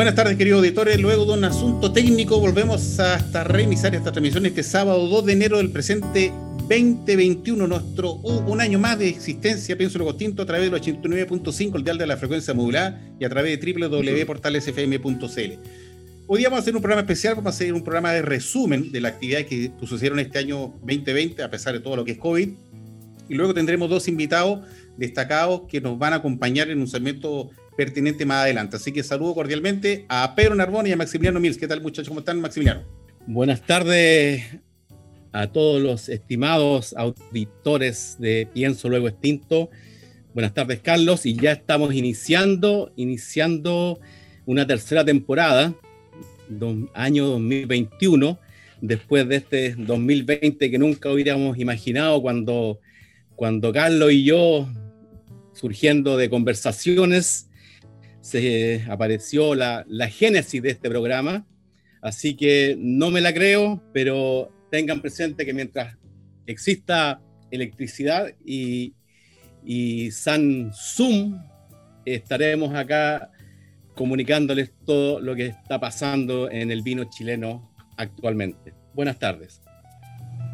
Buenas tardes, queridos auditores. Luego de un asunto técnico, volvemos hasta revisar esta transmisión este sábado 2 de enero del presente 2021, nuestro un año más de existencia, pienso lo a través del 89.5, el dial de la frecuencia modulada, y a través de www.portalesfm.cl. Hoy vamos a hacer un programa especial, vamos a hacer un programa de resumen de la actividad que sucedieron este año 2020, a pesar de todo lo que es COVID. Y luego tendremos dos invitados destacados que nos van a acompañar en un segmento pertinente más adelante. Así que saludo cordialmente a Pedro Narbón y a Maximiliano Mills. ¿Qué tal, muchachos? ¿Cómo están, Maximiliano? Buenas tardes a todos los estimados auditores de Pienso Luego Extinto. Buenas tardes, Carlos. Y ya estamos iniciando, iniciando una tercera temporada, año 2021, después de este 2020 que nunca hubiéramos imaginado cuando, cuando Carlos y yo, surgiendo de conversaciones, se apareció la, la génesis de este programa. Así que no me la creo, pero tengan presente que mientras exista electricidad y, y San Zoom, estaremos acá comunicándoles todo lo que está pasando en el vino chileno actualmente. Buenas tardes.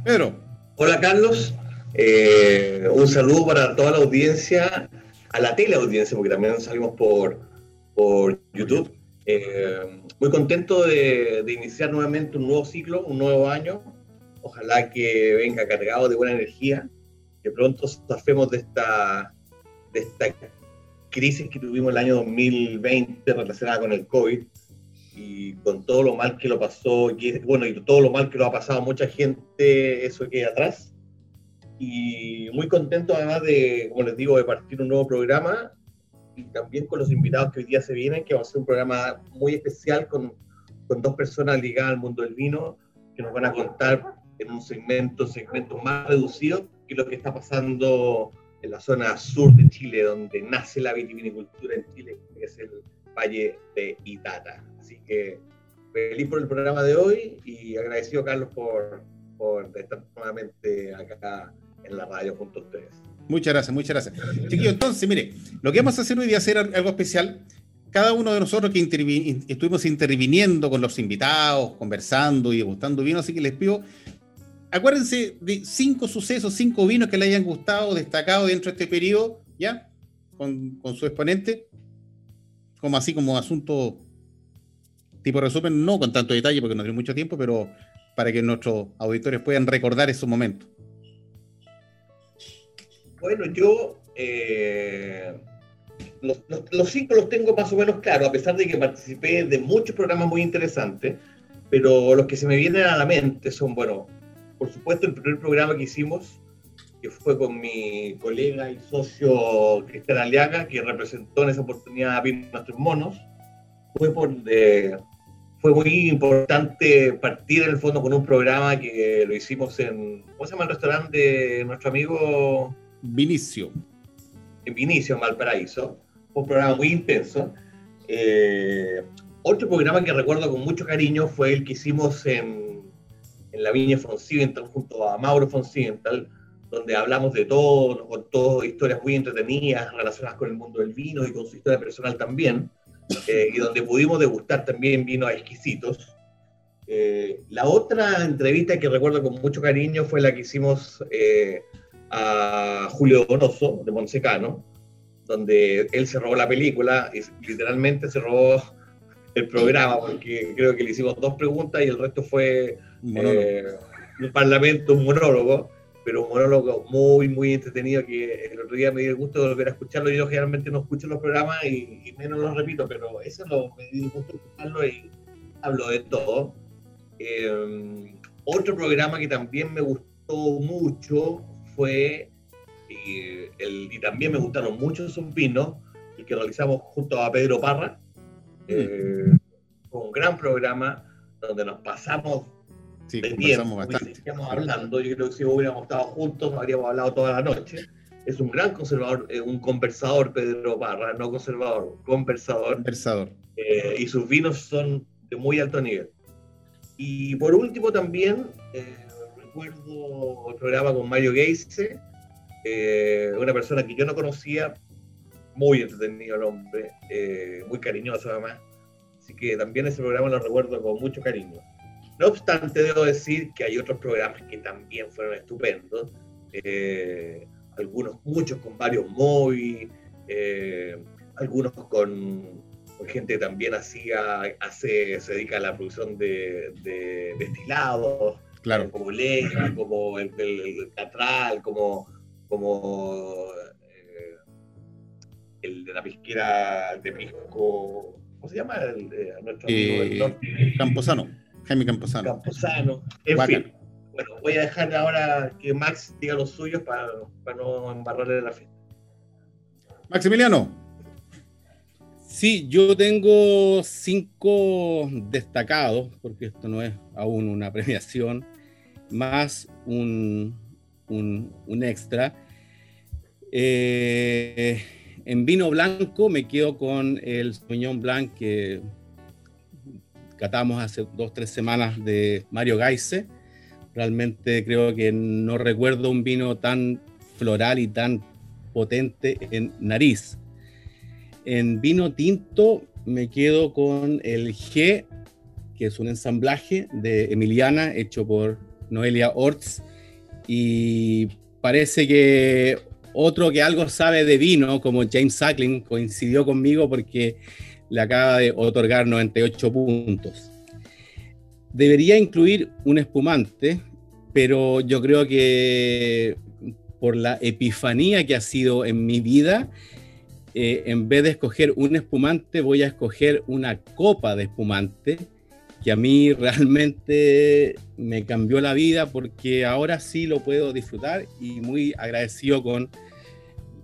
Pedro. Hola Carlos, eh, un saludo para toda la audiencia, a la teleaudiencia, porque también salimos por, por YouTube. Eh, muy contento de, de, iniciar nuevamente un nuevo ciclo, un nuevo año, Ojalá que venga cargado de buena energía, que pronto zafemos de esta, de esta crisis que tuvimos el año 2020 relacionada con el COVID y con todo lo mal que lo pasó, y, bueno, y todo lo mal que lo ha pasado a mucha gente, eso queda atrás. Y muy contento además de, como les digo, de partir un nuevo programa y también con los invitados que hoy día se vienen, que va a ser un programa muy especial con, con dos personas ligadas al mundo del vino, que nos van a contar en un segmento, segmento más reducido que lo que está pasando en la zona sur de Chile, donde nace la vitivinicultura en Chile, que es el Valle de Itata. Así que feliz por el programa de hoy y agradecido, Carlos, por, por estar nuevamente acá en la radio junto a ustedes. Muchas gracias, muchas gracias. Chiquillos, entonces, mire, lo que vamos a hacer hoy día es hacer algo especial. Cada uno de nosotros que estuvimos interviniendo con los invitados, conversando y degustando vino, así que les pido acuérdense de cinco sucesos, cinco vinos que le hayan gustado, destacado dentro de este periodo, ¿ya? Con, su exponente, como así como asunto tipo resumen, no con tanto detalle porque no tiene mucho tiempo, pero para que nuestros auditores puedan recordar esos momentos. Bueno, yo eh, los, cinco los tengo más o menos claros, a pesar de que participé de muchos programas muy interesantes, pero los que se me vienen a la mente son, bueno, por supueto, el primer programa que hicimos, que fue con mi colega y socio Cristian Aliaga, que representó en esa oportunidad a Nuestros Monos, fue, por, fue muy importante partir en el fondo con un programa que lo hicimos en, ¿cómo se llama el restaurante de nuestro amigo? Vinicio. Vinicio, Valparaíso. Un programa muy intenso. Eh, otro programa que recuerdo con mucho cariño fue el que hicimos en la Viña Foncidental junto a Mauro Foncidental, donde hablamos de todo, nos contó historias muy entretenidas relacionadas con el mundo del vino y con su historia personal también, eh, y donde pudimos degustar también vinos exquisitos. Eh, la otra entrevista que recuerdo con mucho cariño fue la que hicimos a Julio Donoso, de Monsecano, donde él se robó la película y literalmente se robó el programa, porque creo que le hicimos dos preguntas y el resto fue un, eh, un parlamento, un monólogo, pero un monólogo muy, muy entretenido que el otro día me dio el gusto de volver a escucharlo. Yo generalmente no escucho los programas y, menos los repito, pero eso lo, me dio el gusto de escucharlo y hablo de todo. Eh, otro programa que también me gustó mucho fue, y, el, y también me gustaron mucho esos vinos, el que realizamos junto a Pedro Parra, mm. eh, con un gran programa donde nos pasamos sí, de tiempo, bastante. hablando, yo creo que si hubiéramos estado juntos habríamos hablado toda la noche. Es un gran conservador, eh, un conversador Pedro Parra, no conservador, conversador. Conversador. Eh, y sus vinos son de muy alto nivel. Y por último también eh, recuerdo el programa con Mario Geise, eh, una persona que yo no conocía, muy entretenido el hombre, eh, muy cariñoso además. Así que también ese programa lo recuerdo con mucho cariño. No obstante, debo decir que hay otros programas que también fueron estupendos. algunos, muchos con varios móviles, algunos con gente que también hacía, se dedica a la producción de, destilados, claro. como leche, como el, catral, como, como eh, el de la pesquera de pisco, ¿cómo se llama? El, nuestro amigo del norte. Camposano, Jaime Camposano. Camposano, en fin. Bueno, voy a dejar ahora que Max diga los suyos para, para no embarrarle la fiesta. Maximiliano. Sí, yo tengo cinco destacados, porque esto no es aún una premiación, más un, un, extra. Eh, en vino blanco me quedo con el Sauvignon Blanc que catamos hace dos, tres semanas de Mario Gaise. Realmente creo que no recuerdo un vino tan floral y tan potente en nariz. En vino tinto me quedo con el G, que es un ensamblaje de Emiliana hecho por Noelia Orts. Y parece que otro que algo sabe de vino, como James Sackling, coincidió conmigo porque le acaba de otorgar 98 puntos. Debería incluir un espumante, pero yo creo que por la epifanía que ha sido en mi vida, eh, en vez de escoger un espumante, voy a escoger una copa de espumante que a mí realmente me cambió la vida porque ahora sí lo puedo disfrutar y muy agradecido con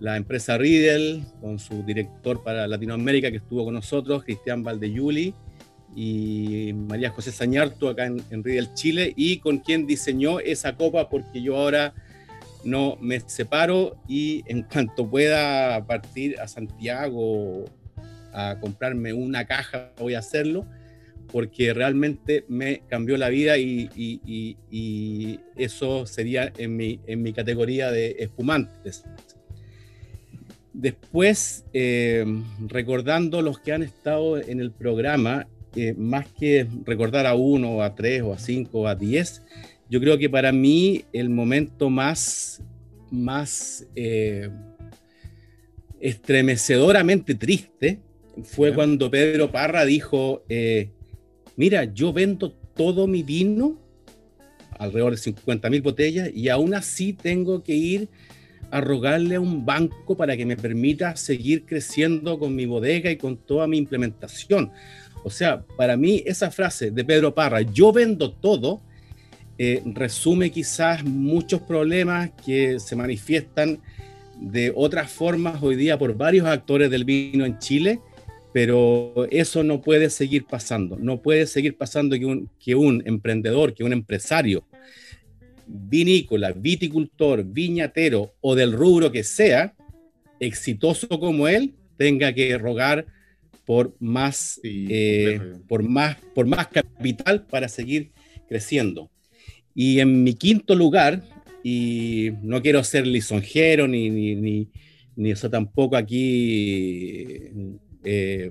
la empresa Riedel, con su director para Latinoamérica que estuvo con nosotros, Cristian Valdeyuli, y María José Sañarto acá en, en Riedel, Chile, y con quien diseñó esa copa porque yo ahora no me separo y en cuanto pueda partir a Santiago a comprarme una caja, voy a hacerlo, porque realmente me cambió la vida y, eso sería en mi, en mi, categoría de espumantes. Después, eh, recordando los que han estado en el programa, eh, más que recordar a uno, a tres, o a cinco, o a diez, yo creo que para mí el momento más, más eh, estremecedoramente triste fue cuando Pedro Parra dijo, eh, mira, yo vendo todo mi vino, alrededor de 50 mil botellas, y aún así tengo que ir a rogarle a un banco para que me permita seguir creciendo con mi bodega y con toda mi implementación. O sea, para mí esa frase de Pedro Parra, yo vendo todo, eh, resume quizás muchos problemas que se manifiestan de otras formas hoy día por varios actores del vino en Chile, pero eso no puede seguir pasando. No puede seguir pasando que un, que un emprendedor, que un empresario vinícola, viticultor, viñatero o del rubro que sea, exitoso como él, tenga que rogar por más, eh, por más, por más capital para seguir creciendo. Y en mi quinto lugar, y no quiero ser lisonjero ni, ni, ni, eso tampoco aquí eh,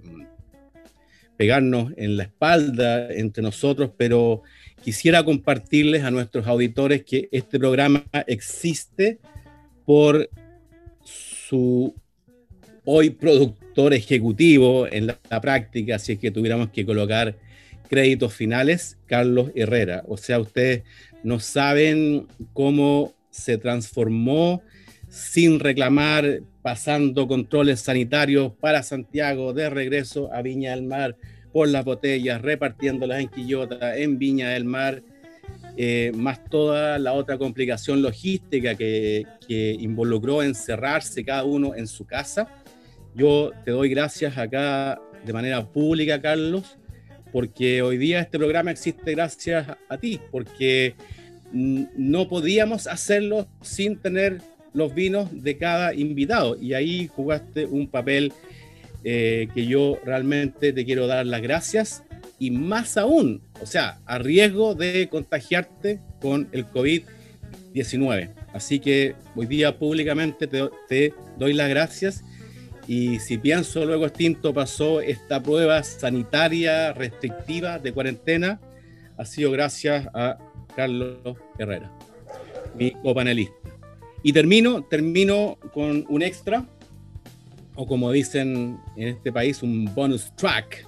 pegarnos en la espalda entre nosotros, pero quisiera compartirles a nuestros auditores que este programa existe por su hoy productor ejecutivo en la, la práctica, si es que tuviéramos que colocar créditos finales, Carlos Herrera. O sea, ustedes no saben cómo se transformó sin reclamar, pasando controles sanitarios para Santiago, de regreso a Viña del Mar, por las botellas, repartiéndolas en Quillota, en Viña del Mar. eh, más toda la otra complicación logística que, que involucró encerrarse cada uno en su casa. Yo te doy gracias acá de manera pública, Carlos, porque hoy día este programa existe gracias a ti, porque no podíamos hacerlo sin tener los vinos de cada invitado y ahí jugaste un papel eh, que yo realmente te quiero dar las gracias y más aún, o sea, a riesgo de contagiarte con el COVID-19. Así que hoy día públicamente te, te doy las gracias y si pienso luego extinto pasó esta prueba sanitaria restrictiva de cuarentena, ha sido gracias a Carlos Herrera, mi copanelista. Y termino, termino con un extra, o como dicen en este país, un bonus track,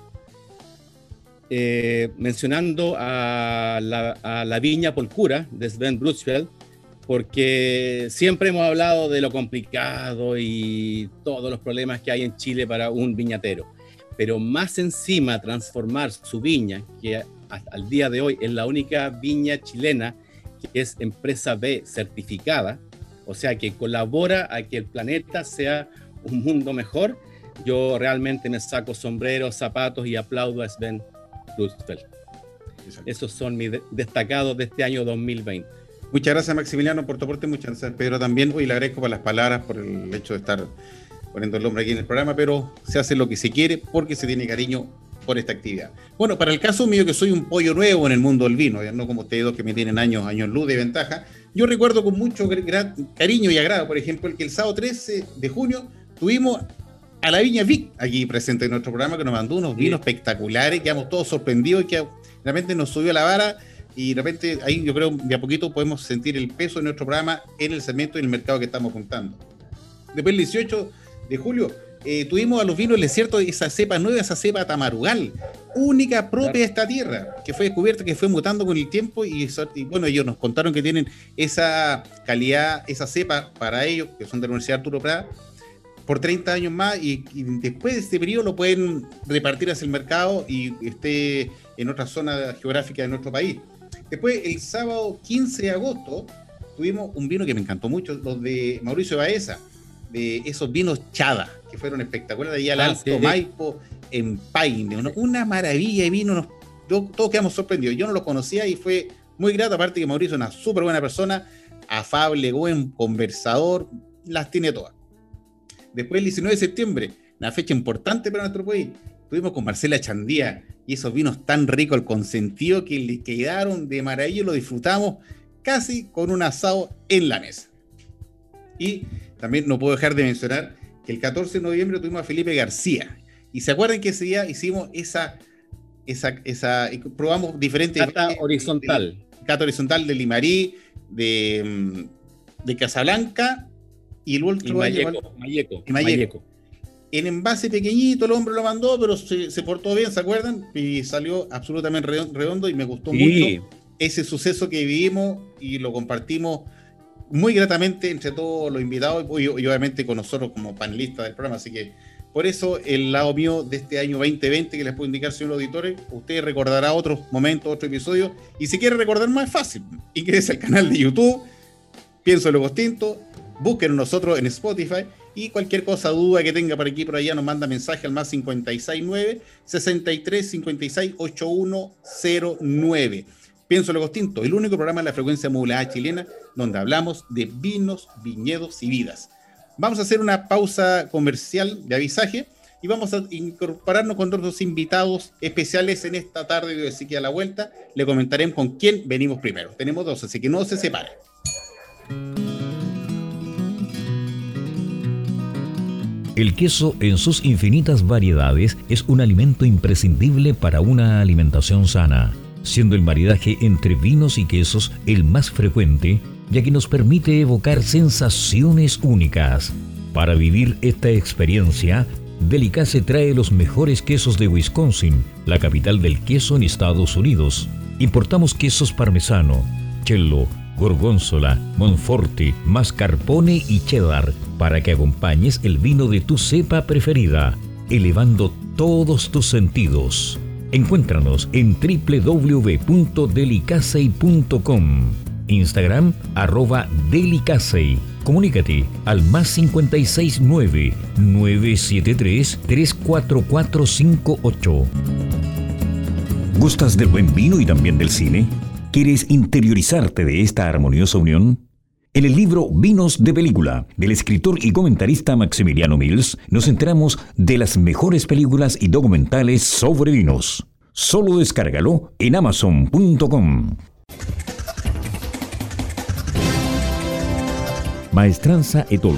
eh, mencionando a la, a la viña Polcura de Sven Brutzfeld, porque siempre hemos hablado de lo complicado y todos los problemas que hay en Chile para un viñatero. Pero más encima transformar su viña, que al día de hoy es la única viña chilena que es empresa B certificada, o sea que colabora a que el planeta sea un mundo mejor, yo realmente me saco sombreros, zapatos y aplaudo a Sven Roosevelt. Esos son mis destacados de este año 2020. Muchas gracias Maximiliano por tu aporte, muchas gracias Pedro también. Hoy le agradezco por las palabras, por el hecho de estar poniendo el nombre aquí en el programa, pero se hace lo que se quiere porque se tiene cariño por esta actividad. Bueno, para el caso mío, que soy un pollo nuevo en el mundo del vino, no como ustedes dos que me tienen años, años luz de ventaja, yo recuerdo con mucho cariño y agrado, por ejemplo, el que el sábado 13 de junio tuvimos a la Viña Vic aquí presente en nuestro programa, que nos mandó unos vinos espectaculares, quedamos todos sorprendidos y que realmente nos subió la vara y de repente ahí yo creo de a poquito podemos sentir el peso de nuestro programa en el segmento y el mercado que estamos juntando. Después el 18 de julio eh, tuvimos a los vinos del desierto esa cepa nueva, esa cepa tamarugal, única propia de esta tierra, que fue descubierta, que fue mutando con el tiempo y, bueno, ellos nos contaron que tienen esa calidad, esa cepa para ellos, que son de la Universidad Arturo Prat, por 30 años más y, después de este periodo lo pueden repartir hacia el mercado y esté en otra zona geográfica de nuestro país. Después, el sábado 15 de agosto, tuvimos un vino que me encantó mucho, los de Mauricio Baeza, de esos vinos Chada, que fueron espectaculares, allá al ah, Alto Maipo, en Paine. Una, maravilla de vino, todos quedamos sorprendidos. Yo no lo conocía y fue muy grato, aparte que Mauricio es una súper buena persona, afable, buen, conversador, las tiene todas. Después, el 19 de septiembre, una fecha importante para nuestro país, estuvimos con Marcela Chandía y esos vinos tan ricos, el consentido que le quedaron de maravilla, lo disfrutamos casi con un asado en la mesa. Y también no puedo dejar de mencionar el 14 de noviembre tuvimos a Felipe García. Y se acuerdan que ese día hicimos esa, esa, esa probamos diferentes... Cata horizontal. cata horizontal de Limarí, de, mm, de Casablanca y el otro... Y Mayeco, En envase pequeñito el hombre lo mandó, pero se, portó bien, ¿se acuerdan? Y salió absolutamente redondo y me gustó mucho ese suceso que vivimos y lo compartimos muy gratamente entre todos los invitados y, obviamente con nosotros como panelistas del programa. Así que por eso el lado mío de este año 2020 que les puedo indicar, señor auditores, usted recordará otros momentos, otros episodios. Y si quiere recordar más, fácil. Ingrese al canal de YouTube, Pienso Luego Extinto, busquen nosotros en Spotify y cualquier cosa, duda que tenga por aquí por allá, nos manda mensaje al más 569 63 56 8109. Pienso Luego Tinto, el único programa de la frecuencia modulada chilena donde hablamos de vinos, viñedos y vidas. Vamos a hacer una pausa comercial de avisaje y vamos a incorporarnos con otros invitados especiales en esta tarde, así que a la vuelta le comentaremos con quién venimos primero. Tenemos dos, así que no se separen. El queso en sus infinitas variedades es un alimento imprescindible para una alimentación sana siendo el maridaje entre vinos y quesos el más frecuente, ya que nos permite evocar sensaciones únicas. Para vivir esta experiencia, Delicace trae los mejores quesos de Wisconsin, la capital del queso en Estados Unidos. Importamos quesos parmesano, cello, gorgonzola, monforte, mascarpone y cheddar para que acompañes el vino de tu cepa preferida, elevando todos tus sentidos. Encuéntranos en www.delicasey.com. Instagram arroba delicasey. Comunícate al más 569 973 34458. ¿Gustas del buen vino y también del cine? ¿Quieres interiorizarte de esta armoniosa unión? En el libro Vinos de Película, del escritor y comentarista Maximiliano Mills, nos enteramos de las mejores películas y documentales sobre vinos. Solo descárgalo en amazon.com. Maestranza Etol.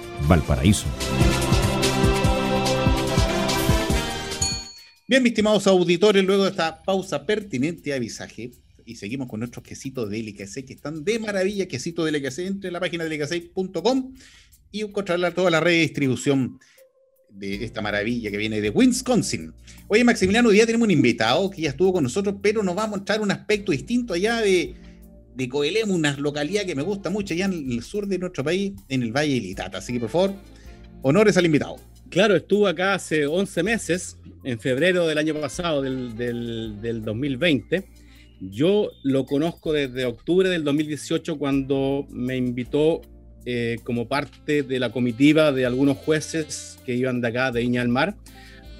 Valparaíso. Bien, mis estimados auditores, luego de esta pausa pertinente avisaje, y seguimos con nuestros quesitos de LKC que están de maravilla, quesitos de LKC, entre la página de LKC.com y encontrarla toda la red de distribución de esta maravilla que viene de Wisconsin. Oye, Maximiliano, hoy día tenemos un invitado que ya estuvo con nosotros, pero nos va a mostrar un aspecto distinto allá de, de Coelemu, una localidad que me gusta mucho allá en el sur de nuestro país, en el Valle de Litata. Así que, por favor, honores al invitado. Claro, estuvo acá hace 11 meses, en febrero del año pasado, del, 2020. Yo lo conozco desde octubre del 2018 cuando me invitó eh, como parte de la comitiva de algunos jueces que iban de acá, de Iña al Mar.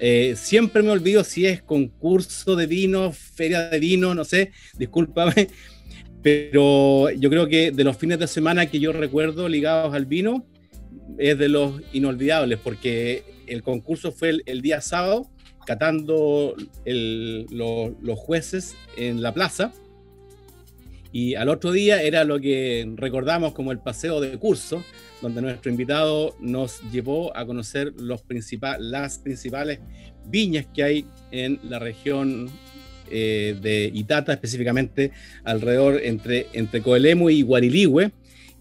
Eh, siempre me olvido si es concurso de vino, feria de vino, no sé, discúlpame, pero yo creo que de los fines de semana que yo recuerdo ligados al vino, es de los inolvidables porque el concurso fue el, día sábado, catando los jueces en la plaza. Y al otro día era lo que recordamos como el paseo de curso, donde nuestro invitado nos llevó a conocer los las principales viñas que hay en la región eh, de Itata, específicamente alrededor entre, entre Coelemu y Guariligüe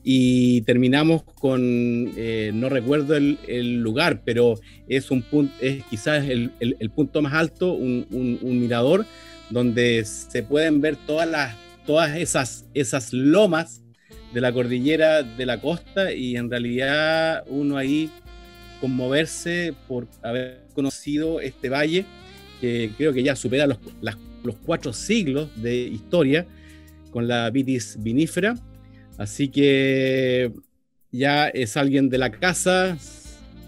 y terminamos con, eh, no recuerdo el, lugar, pero es un es quizás el, el, punto más alto, un, un, mirador donde se pueden ver todas las, todas esas, esas lomas de la cordillera de la costa y en realidad uno ahí conmoverse por haber conocido este valle que creo que ya supera los, los cuatro siglos de historia con la vitis vinífera Así que ya es alguien de la casa.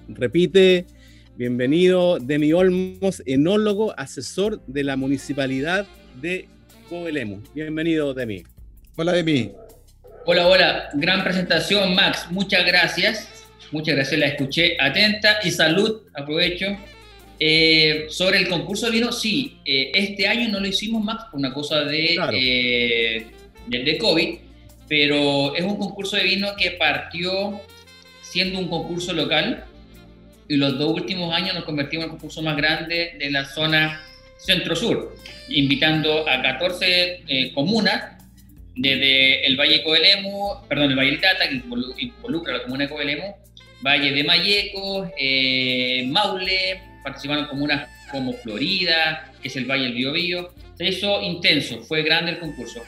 Repite, bienvenido Demi Olmos, enólogo, asesor de la municipalidad de Coelemu. Bienvenido Demi. Hola Demi. Hola, hola. Gran presentación, Max. Muchas gracias. Muchas gracias, la escuché atenta y salud, aprovecho. Eh, sobre el concurso de vino, sí, eh, este año no lo hicimos, Max, por una cosa de, eh, de COVID, pero es un concurso de vino que partió siendo un concurso local y los dos últimos años nos convertimos en el concurso más grande de la zona centro-sur, invitando a 14 eh, comunas desde el Valle Coelemu, perdón, el Valle del Tata, que involucra la comuna de Coelemu, Valle de Mayeco, eh, Maule, participaron comunas como Florida, que es el Valle del Biobío. Eso intenso, fue grande el concurso.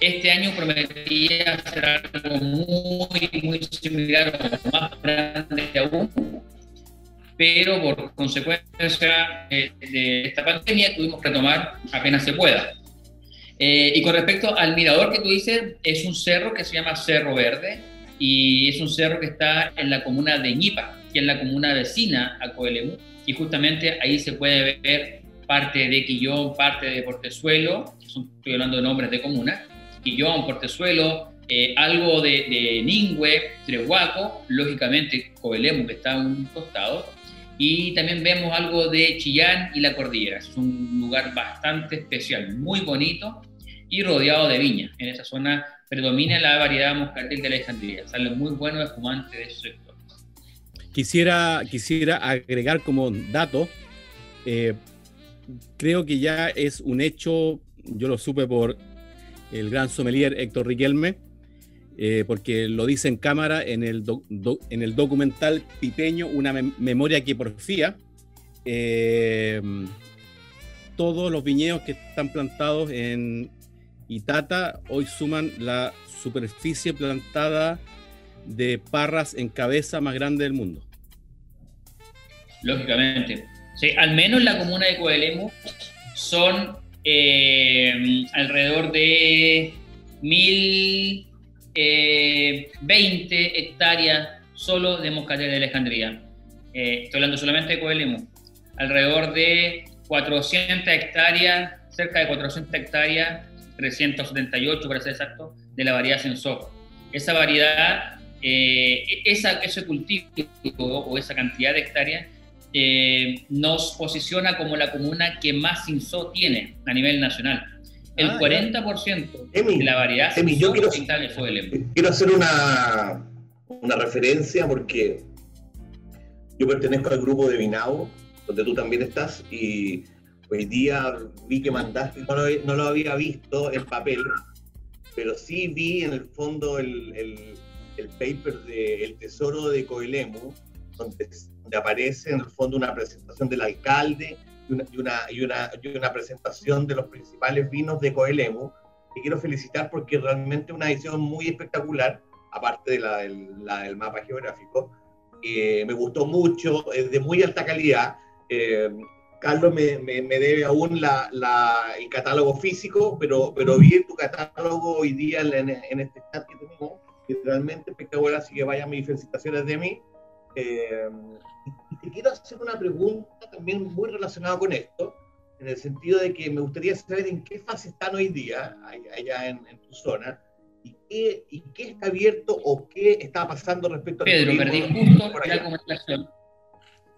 Este año prometía hacer algo muy, muy similar más grande aún, pero por consecuencia de esta pandemia tuvimos que tomar apenas se pueda. Eh, y con respecto al mirador que tú dices, es un cerro que se llama Cerro Verde y es un cerro que está en la comuna de Ñipa, que es la comuna vecina a Coelemu, y justamente ahí se puede ver parte de Quillón, parte de Portezuelo, estoy hablando de nombres de comunas, Quillón, Portezuelo, eh, algo de, de Ningüe, Trehuaco, lógicamente Coelemu, que está a un costado, y también vemos algo de Chillán y la cordillera. Es un lugar bastante especial, muy bonito y rodeado de viñas. En esa zona predomina la variedad moscatel de Alejandría. Sale muy bueno espumante de ese sector. Quisiera, quisiera agregar como dato, eh, creo que ya es un hecho, yo lo supe por el gran sommelier Héctor Riquelme, eh, porque lo dice en cámara en el, en el documental Pipeño, una memoria que porfía. Eh, todos los viñedos que están plantados en Itata hoy suman la superficie plantada de parras en cabeza más grande del mundo. Lógicamente. Sí, al menos en la comuna de Coelemu son eh, alrededor de 1020 eh, hectáreas solo de moscatel de Alejandría. Eh, estoy hablando solamente de Coelemu. Alrededor de 400 hectáreas, cerca de 400 hectáreas, 378 para ser exacto, de la variedad Sensor. Esa variedad, esa, ese cultivo o esa cantidad de hectáreas eh, nos posiciona como la comuna que más INSO tiene a nivel nacional. El 40% ah, de la variedad Emi, yo quiero, quiero hacer una, una referencia porque yo pertenezco al grupo de Vinao, donde tú también estás, y hoy día vi que mandaste, no lo, no lo había visto en papel, pero sí vi en el fondo el, el, el paper de El Tesoro de Coelemu, donde donde aparece en el fondo una presentación del alcalde y una, y una, y una, y una presentación de los principales vinos de Coelemu, que quiero felicitar porque realmente una edición muy espectacular, aparte de la del, la del mapa geográfico. Eh, me gustó mucho, es de muy alta calidad. Eh, Carlos me, me, me, debe aún la, la, el catálogo físico, pero, pero vi tu catálogo hoy día en, en este chat que tenemos, que realmente espectacular, así que vayan mis felicitaciones de mí. Eh, y te quiero hacer una pregunta también muy relacionada con esto, en el sentido de que me gustaría saber en qué fase están hoy día, allá en, tu zona, y qué, y qué, está abierto o qué está pasando respecto a... Pedro, perdí justo la comunicación.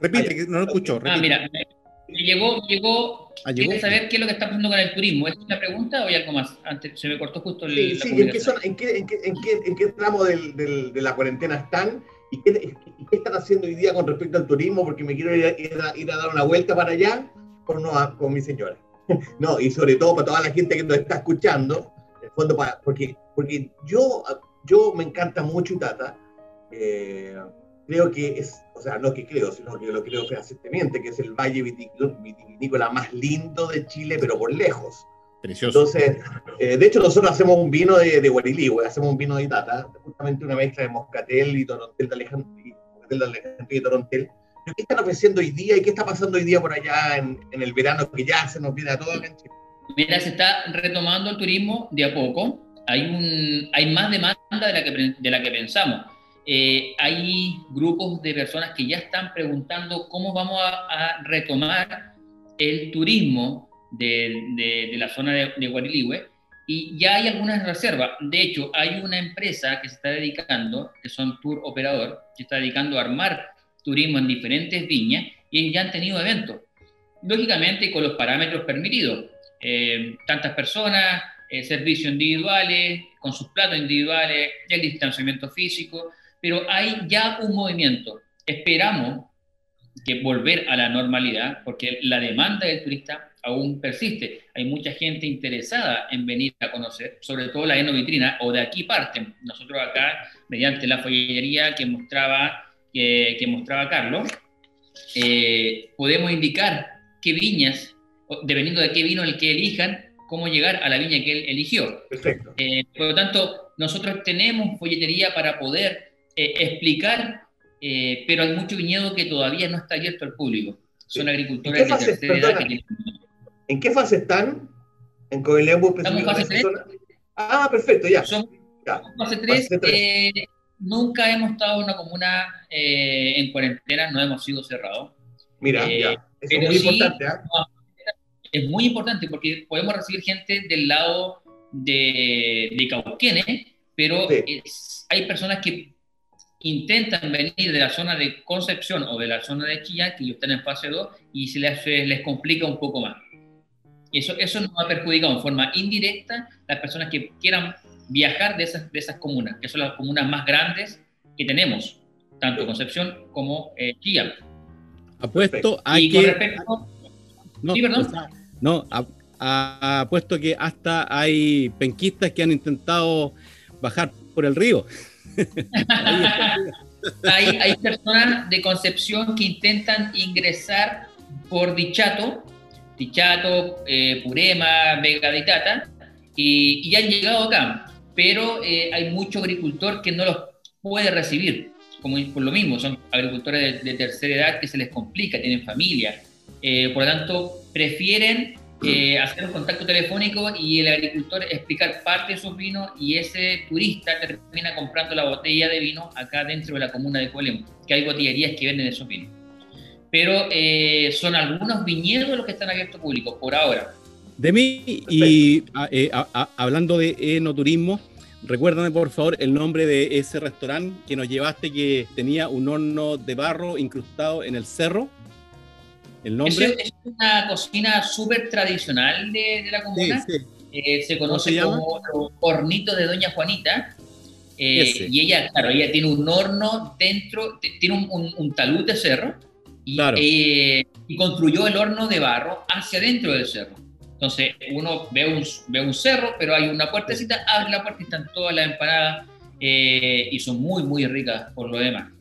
Repite, que no lo escucho. Ah, mira, me llegó, llegó, ah, ¿quieres saber qué es lo que está pasando con el turismo? ¿Es una pregunta o hay algo más? Antes se me cortó justo el. Sí, sí, ¿en qué, en, qué, en, qué, en, qué, ¿en qué tramo del, del, de la cuarentena están? ¿Y qué, están haciendo hoy día con respecto al turismo? Porque me quiero ir a, ir a, dar una vuelta para allá con, no, con mi señora. no, y sobre todo para toda la gente que nos está escuchando, en fondo para, porque, porque yo, yo me encanta mucho Itata. Eh, creo que es, o sea, no que creo, sino que lo creo fehacientemente, que es el valle vitivinícola más lindo de Chile, pero por lejos. Entonces, eh, de hecho, nosotros hacemos un vino de, de Guariligüe, hacemos un vino de Itata, justamente una mezcla de Moscatel y Torontel de Alejandría y, Torontel. ¿Qué están ofreciendo hoy día y qué está pasando hoy día por allá en, en el verano que ya se nos viene a todos en Chile? Mira, se está retomando el turismo de a poco. Hay, un, hay más demanda de la que, de la que pensamos. Eh, hay grupos de personas que ya están preguntando cómo vamos a, a retomar el turismo de, de, la zona de, de y ya hay algunas reservas. De hecho, hay una empresa que se está dedicando, que son Tour Operador, que está dedicando a armar turismo en diferentes viñas y ya han tenido eventos. Lógicamente con los parámetros permitidos. Eh, tantas personas, eh, servicios individuales, con sus platos individuales, el distanciamiento físico, pero hay ya un movimiento. Esperamos que volver a la normalidad, porque la demanda del turista aún persiste. Hay mucha gente interesada en venir a conocer, sobre todo la enovitrina, o de aquí parten. Nosotros acá, mediante la follería que mostraba, que, mostraba Carlos, eh, podemos indicar qué viñas, dependiendo de qué vino el que elijan, cómo llegar a la viña que él eligió. Perfecto. Eh, por lo tanto, nosotros tenemos folletería para poder eh, explicar, pero hay mucho viñedo que todavía no está abierto al público. Son agricultores de tercera edad que tienen ¿En qué fase están? ¿En Coelemu Estamos en fase 3. Ah, perfecto, ya. Son fase 3. Eh, nunca hemos estado en una comuna eh, en cuarentena, no hemos sido cerrados. Mira, eh, ya. Eso es muy importante. ¿eh? Es muy importante porque podemos recibir gente del lado de, de Cauquenes, pero es, hay personas que intentan venir de la zona de Concepción o de la zona de Chillán, que ellos están en fase 2, y se les, les complica un poco más. Y eso, eso nos ha perjudicado en forma indirecta las personas que quieran viajar de esas, de esas comunas, que son las comunas más grandes que tenemos, tanto Concepción como eh, Apuesto a que... No, sí, perdón. no, ha, puesto que hasta hay penquistas que han intentado bajar por el río. Hay, personas de Concepción que intentan ingresar por Dichato, Dichato, eh, Purema, Vega de Tata, y, y, han llegado acá, pero eh, hay mucho agricultor que no los puede recibir, como por lo mismo, son agricultores de, tercera edad que se les complica, tienen familia, eh, por lo tanto prefieren hacer un contacto telefónico y el agricultor explicar parte de sus vinos y ese turista termina comprando la botella de vino acá dentro de la comuna de Colemo, que hay botillerías que venden esos vinos pero eh, son algunos viñedos los que están abiertos público por ahora. De mí, y eh, hablando de enoturismo, recuérdame por favor el nombre de ese restaurante que nos llevaste que tenía un horno de barro incrustado en el cerro. El nombre. Es, una cocina súper tradicional de, la comuna. Eh, se conoce como hornito de Doña Juanita. y ella, claro, ella tiene un horno dentro, tiene un, un talud de cerro eh, y, construyó el horno de barro hacia dentro del cerro. Entonces uno ve un, ve un cerro, pero hay una puertecita, abre la puerta y están todas las empanadas eh, y son muy, muy ricas por lo demás.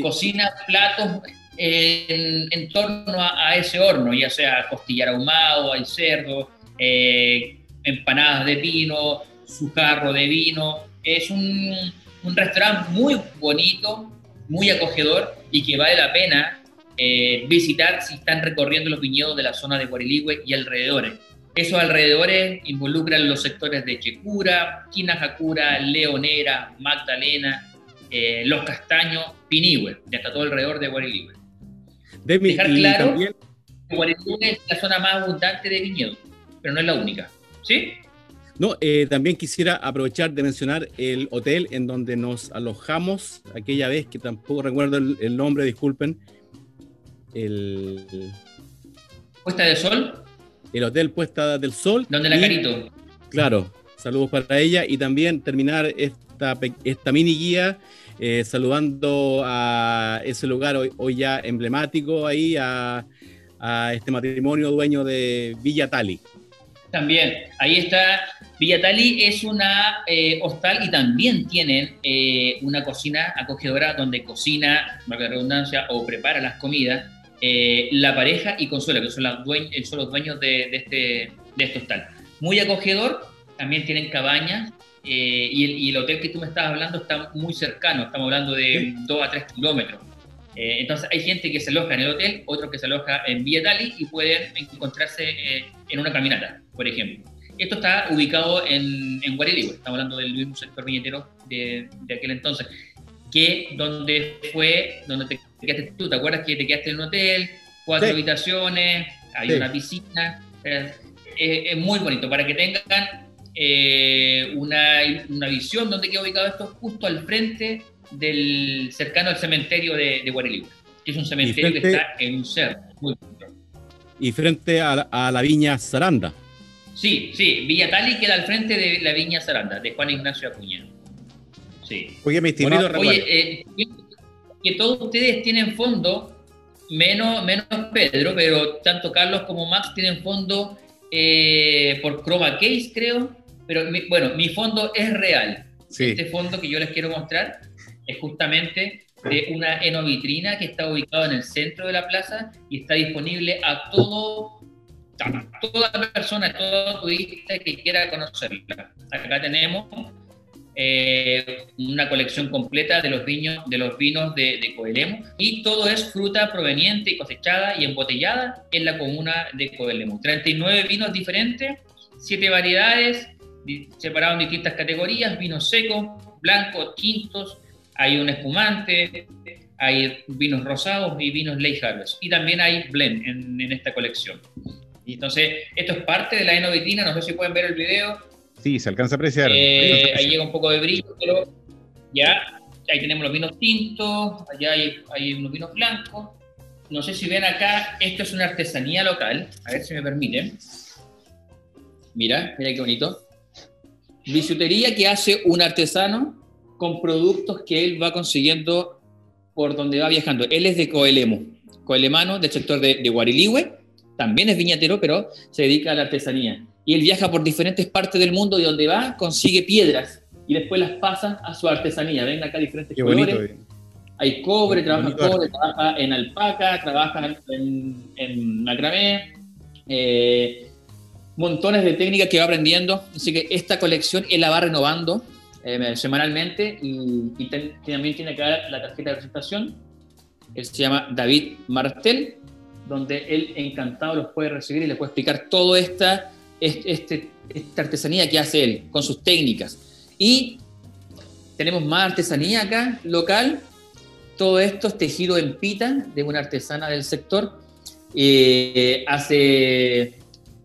Cocina platos en, torno a, ese horno, ya sea costillar ahumado, hay cerdo, eh, empanadas de vino, su carro de vino. Es un, un restaurante muy bonito, muy acogedor y que vale la pena eh, visitar si están recorriendo los viñedos de la zona de Guariligüe y alrededores. Esos alrededores involucran los sectores de Checura, Quinajacura, Leonera, Magdalena, eh, Los Castaños, Pinihue, y hasta todo alrededor de Guariligüe. Dejar claro que Guariligüe es la zona más abundante de viñedos, pero no es la única. ¿Sí? No, eh, también quisiera aprovechar de mencionar el hotel en donde nos alojamos aquella vez, que tampoco recuerdo el nombre, disculpen, el... ¿Puesta del Sol? El Hotel Puesta del Sol. ¿Dónde la Carito? Claro, saludos para ella y también terminar esta, esta mini guía eh, saludando a ese lugar hoy, ya emblemático ahí, a, este matrimonio dueño de Villa Tali. También, ahí está. Villa Tali es una eh, hostal y también tienen eh, una cocina acogedora donde cocina, la redundancia, o prepara las comidas la pareja y Consuelo, que son, son los dueños de, este, de este hostal. Muy acogedor, también tienen cabañas eh, y, el, hotel que tú me estabas hablando está muy cercano, estamos hablando de 2 a 3 kilómetros. entonces hay gente que se aloja en el hotel, otros que se aloja en Villa Tali y pueden encontrarse en una caminata, por ejemplo. Esto está ubicado en, en estamos hablando del mismo sector viñetero de, de aquel entonces, que donde fue, donde te quedaste tú, ¿te acuerdas que te quedaste en un hotel? Cuatro habitaciones, hay una piscina, es, muy bonito, para que tengan eh, una, una, visión donde queda ubicado esto, justo al frente del cercano al cementerio de, de que es un cementerio que está en un cerro, muy. Y frente a la, viña Saranda. Sí, sí, Villa Tali queda al frente de la viña Saranda, de Juan Ignacio Acuña. Sí. Oye, mi estimado. Oye, eh, que todos ustedes tienen fondo, menos, menos Pedro, pero tanto Carlos como Max tienen fondo eh, por Chroma Case, creo. Pero bueno, mi fondo es real. Este fondo que yo les quiero mostrar es justamente de una enovitrina que está ubicada en el centro de la plaza y está disponible a todo a toda persona, a todo turista que quiera conocerla. Acá tenemos eh, una colección completa de los vinos de, los vinos de, de Coelemu y todo es fruta proveniente y cosechada y embotellada en la comuna de Coelemu. 39 vinos diferentes, 7 variedades separados en distintas categorías, vinos secos, blancos, tintos, hay un espumante, hay vinos rosados y vinos late harvest y también hay blend en, en esta colección. Y entonces, esto es parte de la enovitina, no sé si pueden ver el video, Sí, se alcanza a apreciar. Eh, ahí llega un poco de brillo, pero ya, ahí tenemos los vinos tintos, allá hay, unos vinos blancos. No sé si ven acá, esto es una artesanía local, a ver si me permiten. Mira, mira qué bonito. Bisutería que hace un artesano con productos que él va consiguiendo por donde va viajando. Él es de Coelemo, coelemano del sector de, de Guariligüe, también es viñatero, pero se dedica a la artesanía. Y él viaja por diferentes partes del mundo y donde va consigue piedras y después las pasa a su artesanía. Ven acá diferentes colores. Hay cobre, trabaja cobre, trabaja en alpaca, trabaja en, en macramé. Eh, montones de técnicas que va aprendiendo. Así que esta colección él la va renovando eh, semanalmente y, también tiene acá la tarjeta de presentación. Él se llama David Martel, donde él encantado los puede recibir y les puede explicar toda esta, este, esta artesanía que hace él con sus técnicas. Y tenemos más artesanía acá, local. Todo esto es tejido en pita de una artesana del sector. Eh, hace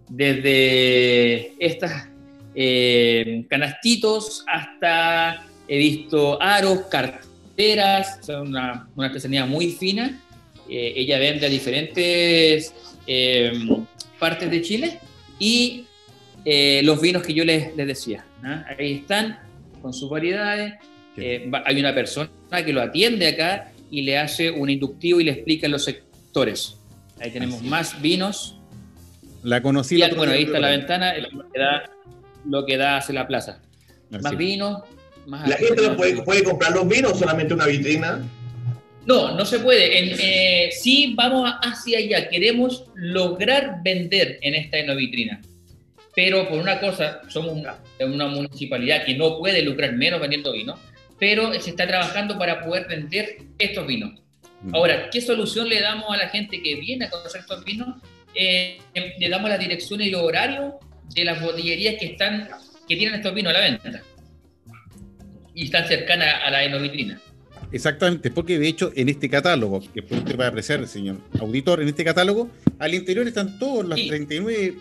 desde estas eh, canastitos hasta he visto aros, carteras, son una, artesanía muy fina. Eh, ella vende a diferentes partes de Chile y los vinos que yo les, les decía. Ahí están con sus variedades. hay una persona que lo atiende acá y le hace un inductivo y le explica los sectores. Ahí tenemos más vinos. La conocí. la bueno, ahí está la ventana, lo que da, lo que da hacia la plaza. Más vinos. Más ¿La gente puede, comprar los vinos o solamente una vitrina? No, no se puede. En, eh, sí, vamos hacia allá. Queremos lograr vender en esta vitrina. Pero por una cosa, somos una, una municipalidad que no puede lucrar menos vendiendo vino, pero se está trabajando para poder vender estos vinos. Mm. Ahora, ¿qué solución le damos a la gente que viene a conocer estos vinos? Eh, le damos la dirección y el horario de las botillerías que están que tienen estos vinos a la venta. Y están cercanas a la enovitrina. Exactamente, porque de hecho en este catálogo, que usted va a apreciar, señor auditor, en este catálogo, al interior están todos los 39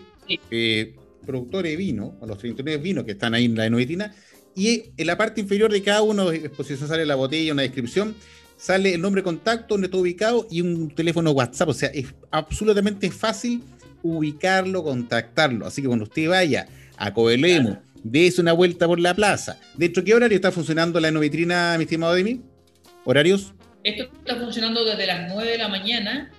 eh, productores de vino, o los 39 vinos que están ahí en la enovitrina, y en la parte inferior de cada uno, de exposición sale la botella, una descripción, sale el nombre de contacto, donde está ubicado y un teléfono WhatsApp. O sea, es absolutamente fácil ubicarlo, contactarlo. Así que cuando usted vaya a Coelemo, dése una vuelta por la plaza. ¿Dentro de qué horario está funcionando la vitrina, mi estimado Demi? ¿Horarios? Esto está funcionando desde las 9 de la mañana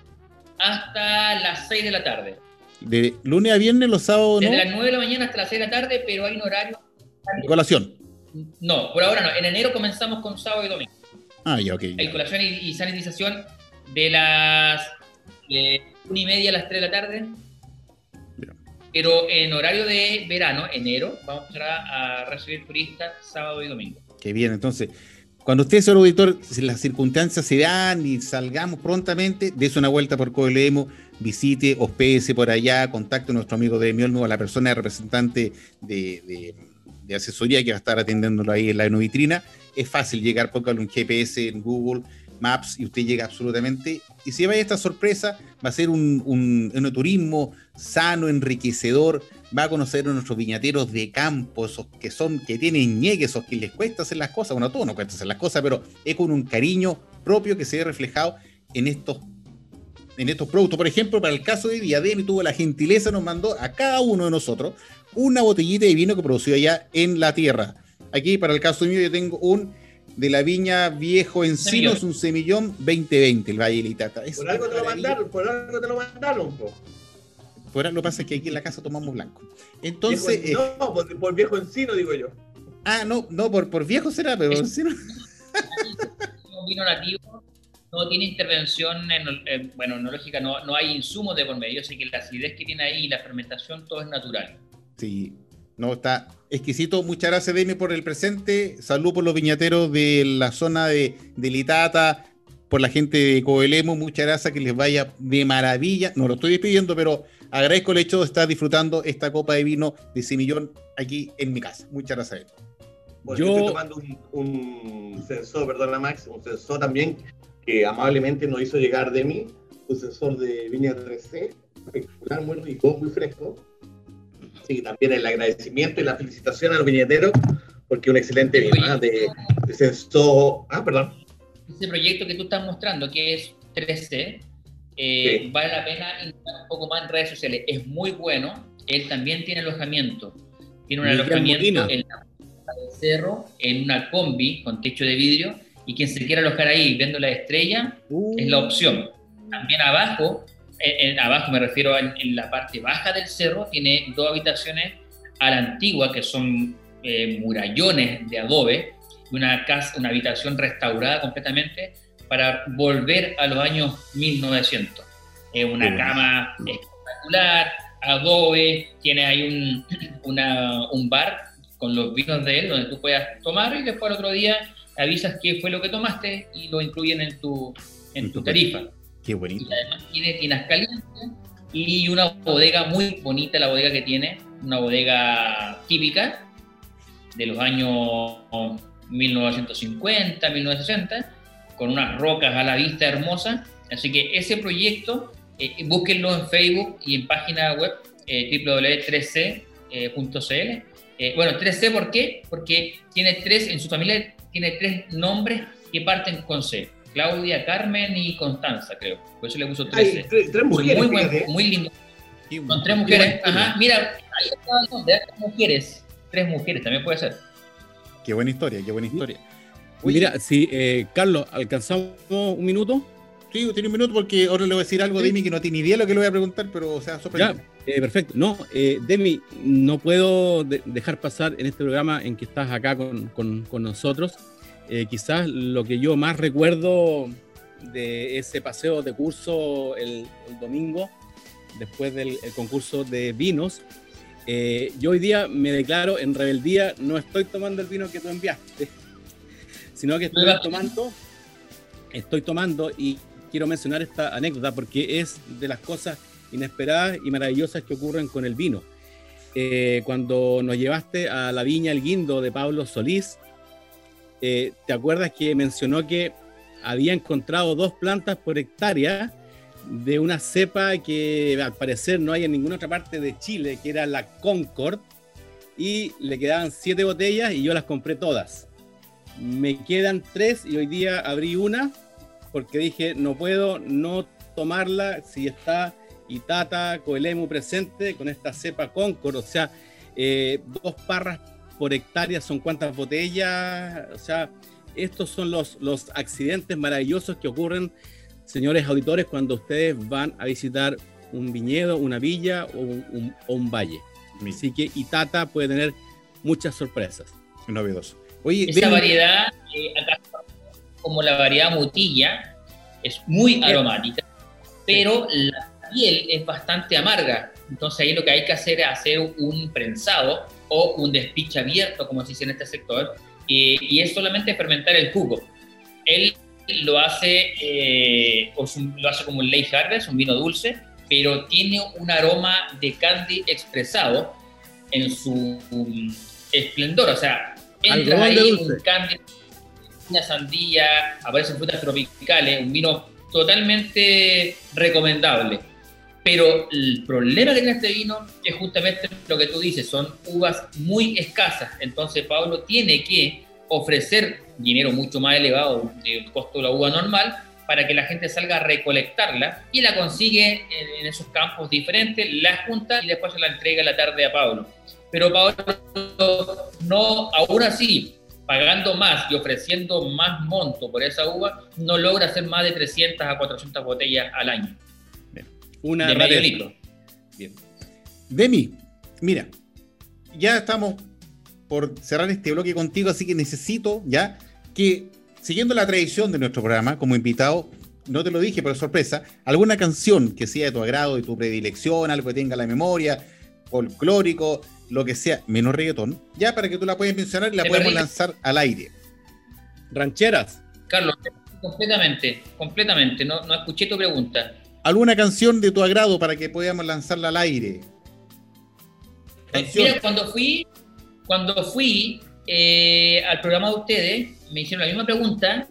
hasta las 6 de la tarde. De lunes a viernes, los sábados, ¿no? Desde las 9 de la mañana hasta las 6 de la tarde, pero hay un horario. Colación. No, por ahora no. En enero comenzamos con sábado y domingo. Ah, ya, ok. Colación y, sanitización de las una y media a las 3 de la tarde. Pero en horario de verano, enero, vamos a, a recibir turistas sábado y domingo. Qué bien, entonces, cuando usted, señor auditor, si las circunstancias se dan y salgamos prontamente, dése una vuelta por Coelemo, visite, hospédese por allá, contacte a nuestro amigo de Miolmo, a la persona representante de de asesoría que va a estar atendiéndolo ahí en la vitrina. Es fácil llegar, póngale un GPS en Google Maps y usted llega absolutamente. Y si va esta sorpresa, va a ser un, un, turismo sano, enriquecedor. Va a conocer a nuestros viñateros de campo, esos que son, que tienen ñeque, esos que les cuesta hacer las cosas. Bueno, a todos nos cuesta hacer las cosas, pero es con un cariño propio que se ve reflejado en estos en estos productos. Por ejemplo, para el caso de Diadem, tuvo la gentileza, nos mandó a cada uno de nosotros una botellita de vino que produció allá en la tierra. Aquí, para el caso mío, yo tengo un de la viña Viejo Encinos, un semillón 2020, el Valle Litata. por algo te lo mandaron, por algo te lo mandaron, Por algo lo que pasa es que aquí en la casa tomamos blanco. Entonces. Eh, no, por, viejo encino, digo yo. Ah, no, no, por, por viejo será, pero encino. vino nativo no tiene intervención en, bueno, enológica, no, no hay insumos de por medio, así que la acidez que tiene ahí, la fermentación, todo es natural. Sí, no, está exquisito. Muchas gracias, Demi, por el presente. Salud por los viñateros de la zona de, de Litata, por la gente de Coelemo. Muchas gracias, que les vaya de maravilla. No lo estoy despidiendo, pero agradezco el hecho de estar disfrutando esta copa de vino de Semillón aquí en mi casa. Muchas gracias. Yo estoy tomando un, sensor, perdona Max, un sensor también que amablemente nos hizo llegar Demi, un sensor de viña 3C, espectacular, muy rico, muy fresco y también el agradecimiento y la felicitación a los viñeteros, porque un excelente vino ¿ah? de, de Ah, perdón. Ese proyecto que tú estás mostrando, que es 3C, eh, vale la pena un poco más en redes sociales. Es muy bueno. Él también tiene alojamiento. Tiene un alojamiento en la cerro, en una combi con techo de vidrio. Y quien se quiera alojar ahí viendo la estrella, es la uh. opción. También abajo en, abajo me refiero en, en, la parte baja del cerro, tiene dos habitaciones a la antigua, que son eh, murallones de adobe, una, casa, una habitación restaurada completamente para volver a los años 1900. Es una cama espectacular, adobe, tiene ahí un, una, un bar con los vinos de él donde tú puedas tomar y después el otro día avisas qué fue lo que tomaste y lo incluyen en tu, en tu tarifa. Qué bonito. Además tiene tinas calientes y una bodega muy bonita, la bodega que tiene, una bodega típica de los años 1950, 1960, con unas rocas a la vista hermosas. Así que ese proyecto, eh, búsquenlo en Facebook y en página web eh, www.3c.cl. Eh, bueno, 3C, ¿por qué? Porque tiene tres, en su familia tiene tres nombres que parten con C. Claudia, Carmen y Constanza, creo. Por eso le puso 13. tres, mujeres. Muy, muy lindo. Con tres mujeres. Ajá, mira, ahí está el nombre, tres mujeres. Tres mujeres, también puede ser. Qué buena historia, qué buena historia. Mira, si, eh, Carlos, ¿alcanzamos un minuto? Sí, tiene un minuto porque ahora le voy a decir algo a Demi que no tiene idea de lo que le voy a preguntar, pero o sea, Ya, eh, perfecto. No, eh, Demi, no puedo dejar pasar en este programa en que estás acá con, con, con nosotros eh, quizás lo que yo más recuerdo de ese paseo de curso el, domingo, después del concurso de vinos, eh, yo hoy día me declaro en rebeldía, no estoy tomando el vino que tú enviaste, sino que estoy tomando, estoy tomando y quiero mencionar esta anécdota porque es de las cosas inesperadas y maravillosas que ocurren con el vino. Eh, cuando nos llevaste a la viña El Guindo de Pablo Solís, eh, ¿te acuerdas que mencionó que había encontrado dos plantas por hectárea de una cepa que al parecer no hay en ninguna otra parte de Chile, que era la Concord, y le quedaban siete botellas y yo las compré todas. Me quedan tres y hoy día abrí una porque dije, no puedo no tomarla si está Itata, Coelemu presente con esta cepa Concord, o sea, eh, dos parras por hectárea son cuántas botellas, o sea, estos son los, los accidentes maravillosos que ocurren, señores auditores, cuando ustedes van a visitar un viñedo, una villa o un, valle. Así que Itata puede tener muchas sorpresas. Novedoso. Oye, esa variedad, eh, como la variedad mutilla, es muy eh, aromática, pero la piel es bastante amarga. Entonces ahí lo que hay que hacer es hacer un prensado o un despiche abierto, como se dice en este sector, y es solamente fermentar el jugo. Él lo hace, eh, lo hace como un Ley Harvest, un vino dulce, pero tiene un aroma de candy expresado en su um, esplendor. O sea, entra ahí un candy, una sandía, aparecen frutas tropicales, un vino totalmente recomendable. Pero el problema que tiene este vino es justamente lo que tú dices, son uvas muy escasas. Entonces Pablo tiene que ofrecer dinero mucho más elevado del costo de la uva normal para que la gente salga a recolectarla y la consigue en, esos campos diferentes, la junta y después se la entrega la tarde a Pablo. Pero Pablo no, aún así, pagando más y ofreciendo más monto por esa uva, no logra hacer más de 300 a 400 botellas al año. Una de medio litro. Bien. Demi, mira, ya estamos por cerrar este bloque contigo, así que necesito ya que, siguiendo la tradición de nuestro programa, como invitado, no te lo dije, pero sorpresa, alguna canción que sea de tu agrado, de tu predilección, algo que tenga la memoria, folclórico, lo que sea, menos reggaetón, ya para que tú la puedas mencionar y la podemos lanzar al aire. Rancheras. Carlos, completamente, completamente, no, no escuché tu pregunta alguna canción de tu agrado para que podamos lanzarla al aire. Mira, cuando fui, cuando fui eh, al programa de ustedes, me hicieron la misma pregunta,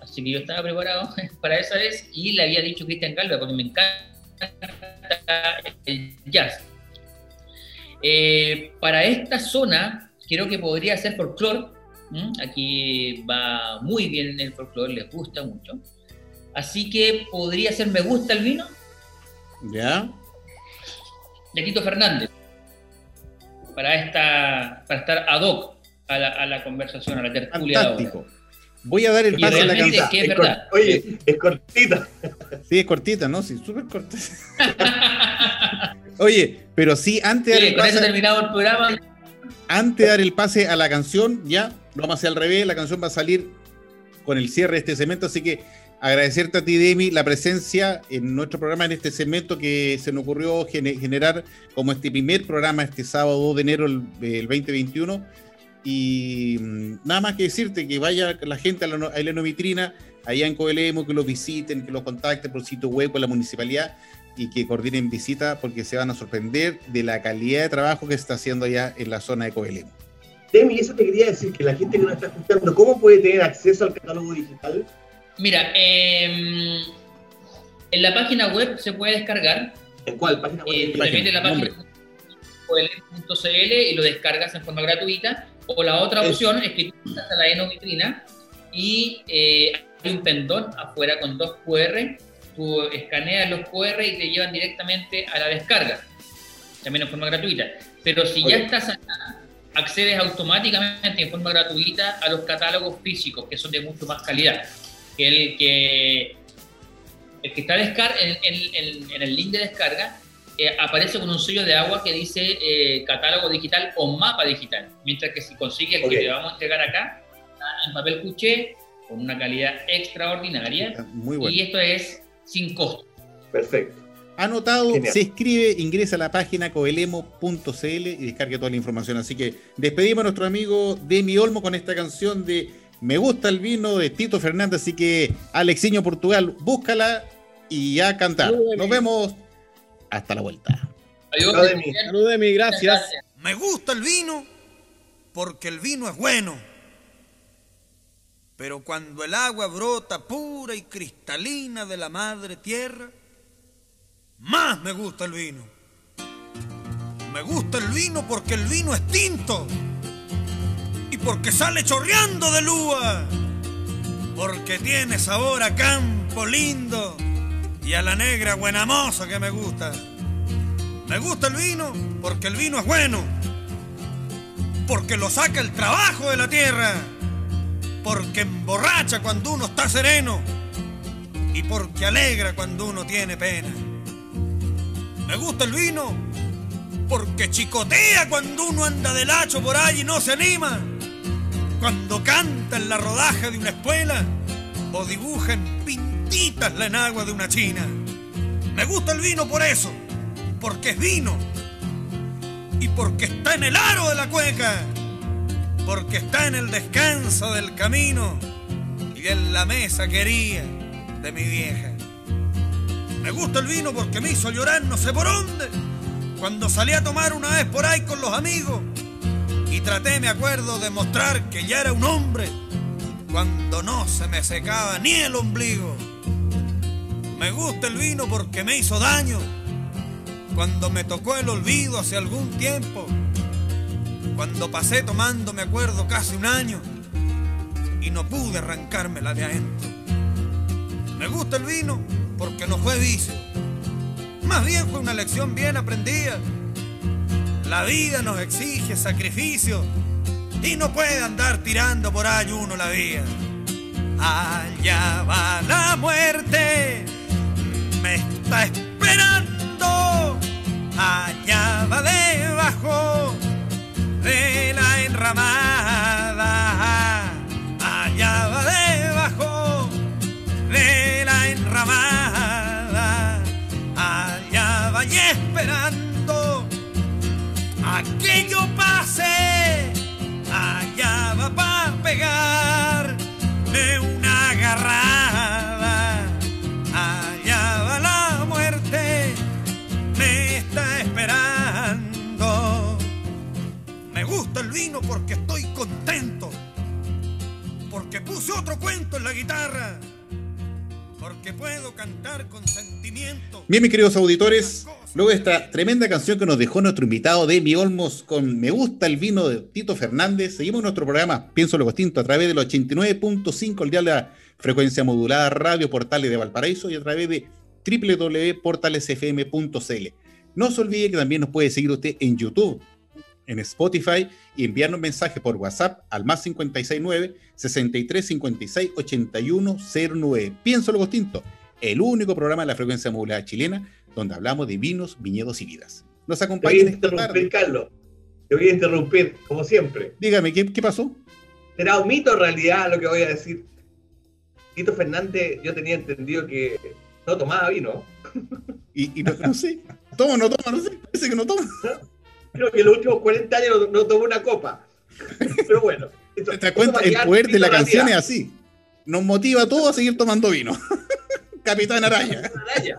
así que yo estaba preparado para esa vez y le había dicho Cristian Calva, porque me encanta el jazz. Eh, para esta zona, creo que podría ser folclore. Aquí va muy bien el folclore, les gusta mucho. Así que podría ser Me gusta el vino. Ya. De Tito Fernández. Para, esta, para estar ad hoc a la, conversación, a la tertulia. Fantástico. Voy a dar el pase a la canción. Es oye, es cortita. Sí, es cortita, ¿no? Sí, súper cortita. oye, pero sí, antes de dar el pase. terminado el programa. Antes de dar el pase a la canción, ya, vamos a hacer al revés, la canción va a salir con el cierre de este segmento, así que agradecerte a ti, Demi, la presencia en nuestro programa en este segmento que se nos ocurrió generar como este primer programa este sábado 2 de enero del 2021. Y mm, nada más que decirte que vaya la gente a la, a Vitrina, allá en Coelemo, que los visiten, que los contacten por sitio web con la municipalidad y que coordinen visita porque se van a sorprender de la calidad de trabajo que se está haciendo allá en la zona de Coelemo. Demi, eso te quería decir, que la gente que nos está escuchando, ¿cómo puede tener acceso al catálogo digital? Mira, em, en la página web se puede descargar. ¿En cuál página web? Eh, página, la página y lo descargas en forma gratuita. O la otra opción es que tú estás a la eno vitrina y eh, hay un pendón afuera con dos QR. Tú escaneas los QR y te llevan directamente a la descarga, también en forma gratuita. Pero si ya estás acá, accedes automáticamente en forma gratuita a los catálogos físicos, que son de mucho más calidad que el que, el que está en, en, el link de descarga eh, aparece con un sello de agua que dice eh, catálogo digital o mapa digital, mientras que si consigue el que te vamos a entregar acá, en papel cuché, con una calidad extraordinaria, Muy bueno. y esto es sin costo. Perfecto. Anotado, se escribe, ingresa a la página coelemo.cl y descarga toda la información. Así que despedimos a nuestro amigo Demi Olmo con esta canción de me gusta el vino de Tito Fernández, así que Alexiño Portugal, búscala y ya cantar. Nos vemos hasta la vuelta. Salud de mí, gracias. Me gusta el vino porque el vino es bueno. Pero cuando el agua brota pura y cristalina de la madre tierra, más me gusta el vino. Me gusta el vino porque el vino es tinto porque sale chorreando de lúa, porque tiene sabor a campo lindo y a la negra buena moza que me gusta. Me gusta el vino porque el vino es bueno, porque lo saca el trabajo de la tierra, porque emborracha cuando uno está sereno y porque alegra cuando uno tiene pena. Me gusta el vino porque chicotea cuando uno anda del hacho por ahí y no se anima cuando canta en la rodaja de una espuela o dibuja en pintitas la enagua de una china. Me gusta el vino por eso, porque es vino y porque está en el aro de la cueca, porque está en el descanso del camino y en la mesa quería de mi vieja. Me gusta el vino porque me hizo llorar no sé por dónde, cuando salí a tomar una vez por ahí con los amigos traté, me acuerdo, de mostrar que ya era un hombre cuando no se me secaba ni el ombligo. Me gusta el vino porque me hizo daño cuando me tocó el olvido hace algún tiempo. Cuando pasé tomando, me acuerdo, casi un año y no pude arrancármela de adentro. Me gusta el vino porque no fue vicio, más bien fue una lección bien aprendida la vida nos exige sacrificio y no puede andar tirando por ahí la vía. Allá va la muerte, me está esperando. Allá va debajo de la enramada. Allá va debajo de la enramada. Allá va y esperando aquello pase, allá va para pegar de una agarrada, allá va la muerte, me está esperando. Me gusta el vino porque estoy contento, porque puse otro cuento en la guitarra. Porque puedo cantar con sentimiento. Bien, mis queridos auditores, Luego de esta tremenda canción que nos dejó nuestro invitado Demi Olmos con Me gusta el vino de Tito Fernández, seguimos nuestro programa Pienso lo distinto a través del 89.5, el día de la frecuencia modulada Radio Portales de Valparaíso y a través de www.portalesfm.cl. No se olvide que también nos puede seguir usted en YouTube, en Spotify y enviarnos mensajes por WhatsApp al más 569 63 56 81 09. Pienso lo distinto, el único programa de la frecuencia modulada chilena donde hablamos de vinos, viñedos y vidas. Nos acompaña esta tarde. Carlos. Te voy a interrumpir, como siempre. Dígame, ¿qué, qué pasó? Será un mito en realidad lo que voy a decir. Tito Fernández, yo tenía entendido que no tomaba vino. Y, no, sé, toma o no toma, no sé, parece que no toma. Creo que en los últimos 40 años no, tomó una copa. Pero bueno. Te cuenta, el poder de la canción es así. Nos motiva a todos a seguir tomando vino. Capitán Araya. Araya.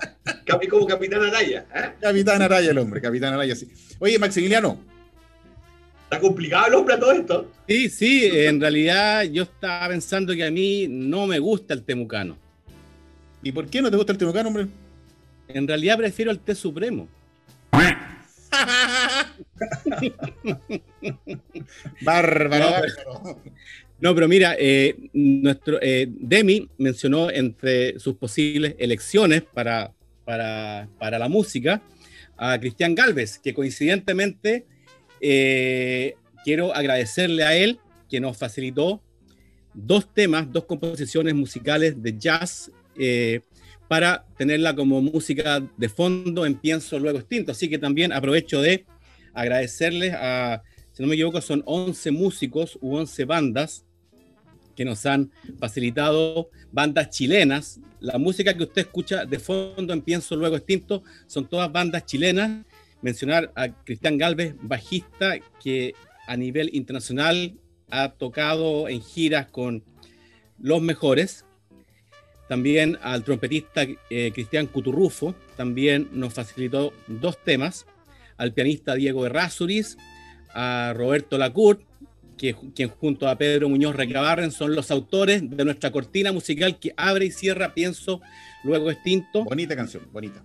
Como Capitán Araya. ¿eh? Capitán Araya el hombre, Capitán Araya, sí. Oye, Maximiliano. ¿Está complicado el hombre todo esto? Sí, sí, en realidad yo estaba pensando que a mí no me gusta el temucano. ¿Y por qué no te gusta el temucano, hombre? En realidad prefiero el té supremo. bárbaro, no, pero mira, eh, nuestro eh, Demi mencionó entre sus posibles elecciones para, para, la música a Cristian Galvez, que coincidentemente eh, quiero agradecerle a él que nos facilitó dos temas, dos composiciones musicales de jazz para tenerla como música de fondo en Pienso Luego Extinto. Así que también aprovecho de agradecerles a, si no me equivoco, son 11 músicos u 11 bandas que nos han facilitado, bandas chilenas. La música que usted escucha de fondo en Pienso Luego Extinto son todas bandas chilenas. Mencionar a Cristian Galvez, bajista, que a nivel internacional ha tocado en giras con los mejores. También al trompetista eh, Cristian Cuturrufo, también nos facilitó dos temas. Al pianista Diego Errázuriz, a Roberto Lacourt, que, quien junto a Pedro Muñoz Recabarren son los autores de nuestra cortina musical que abre y cierra Pienso, luego Extinto. Bonita canción, bonita.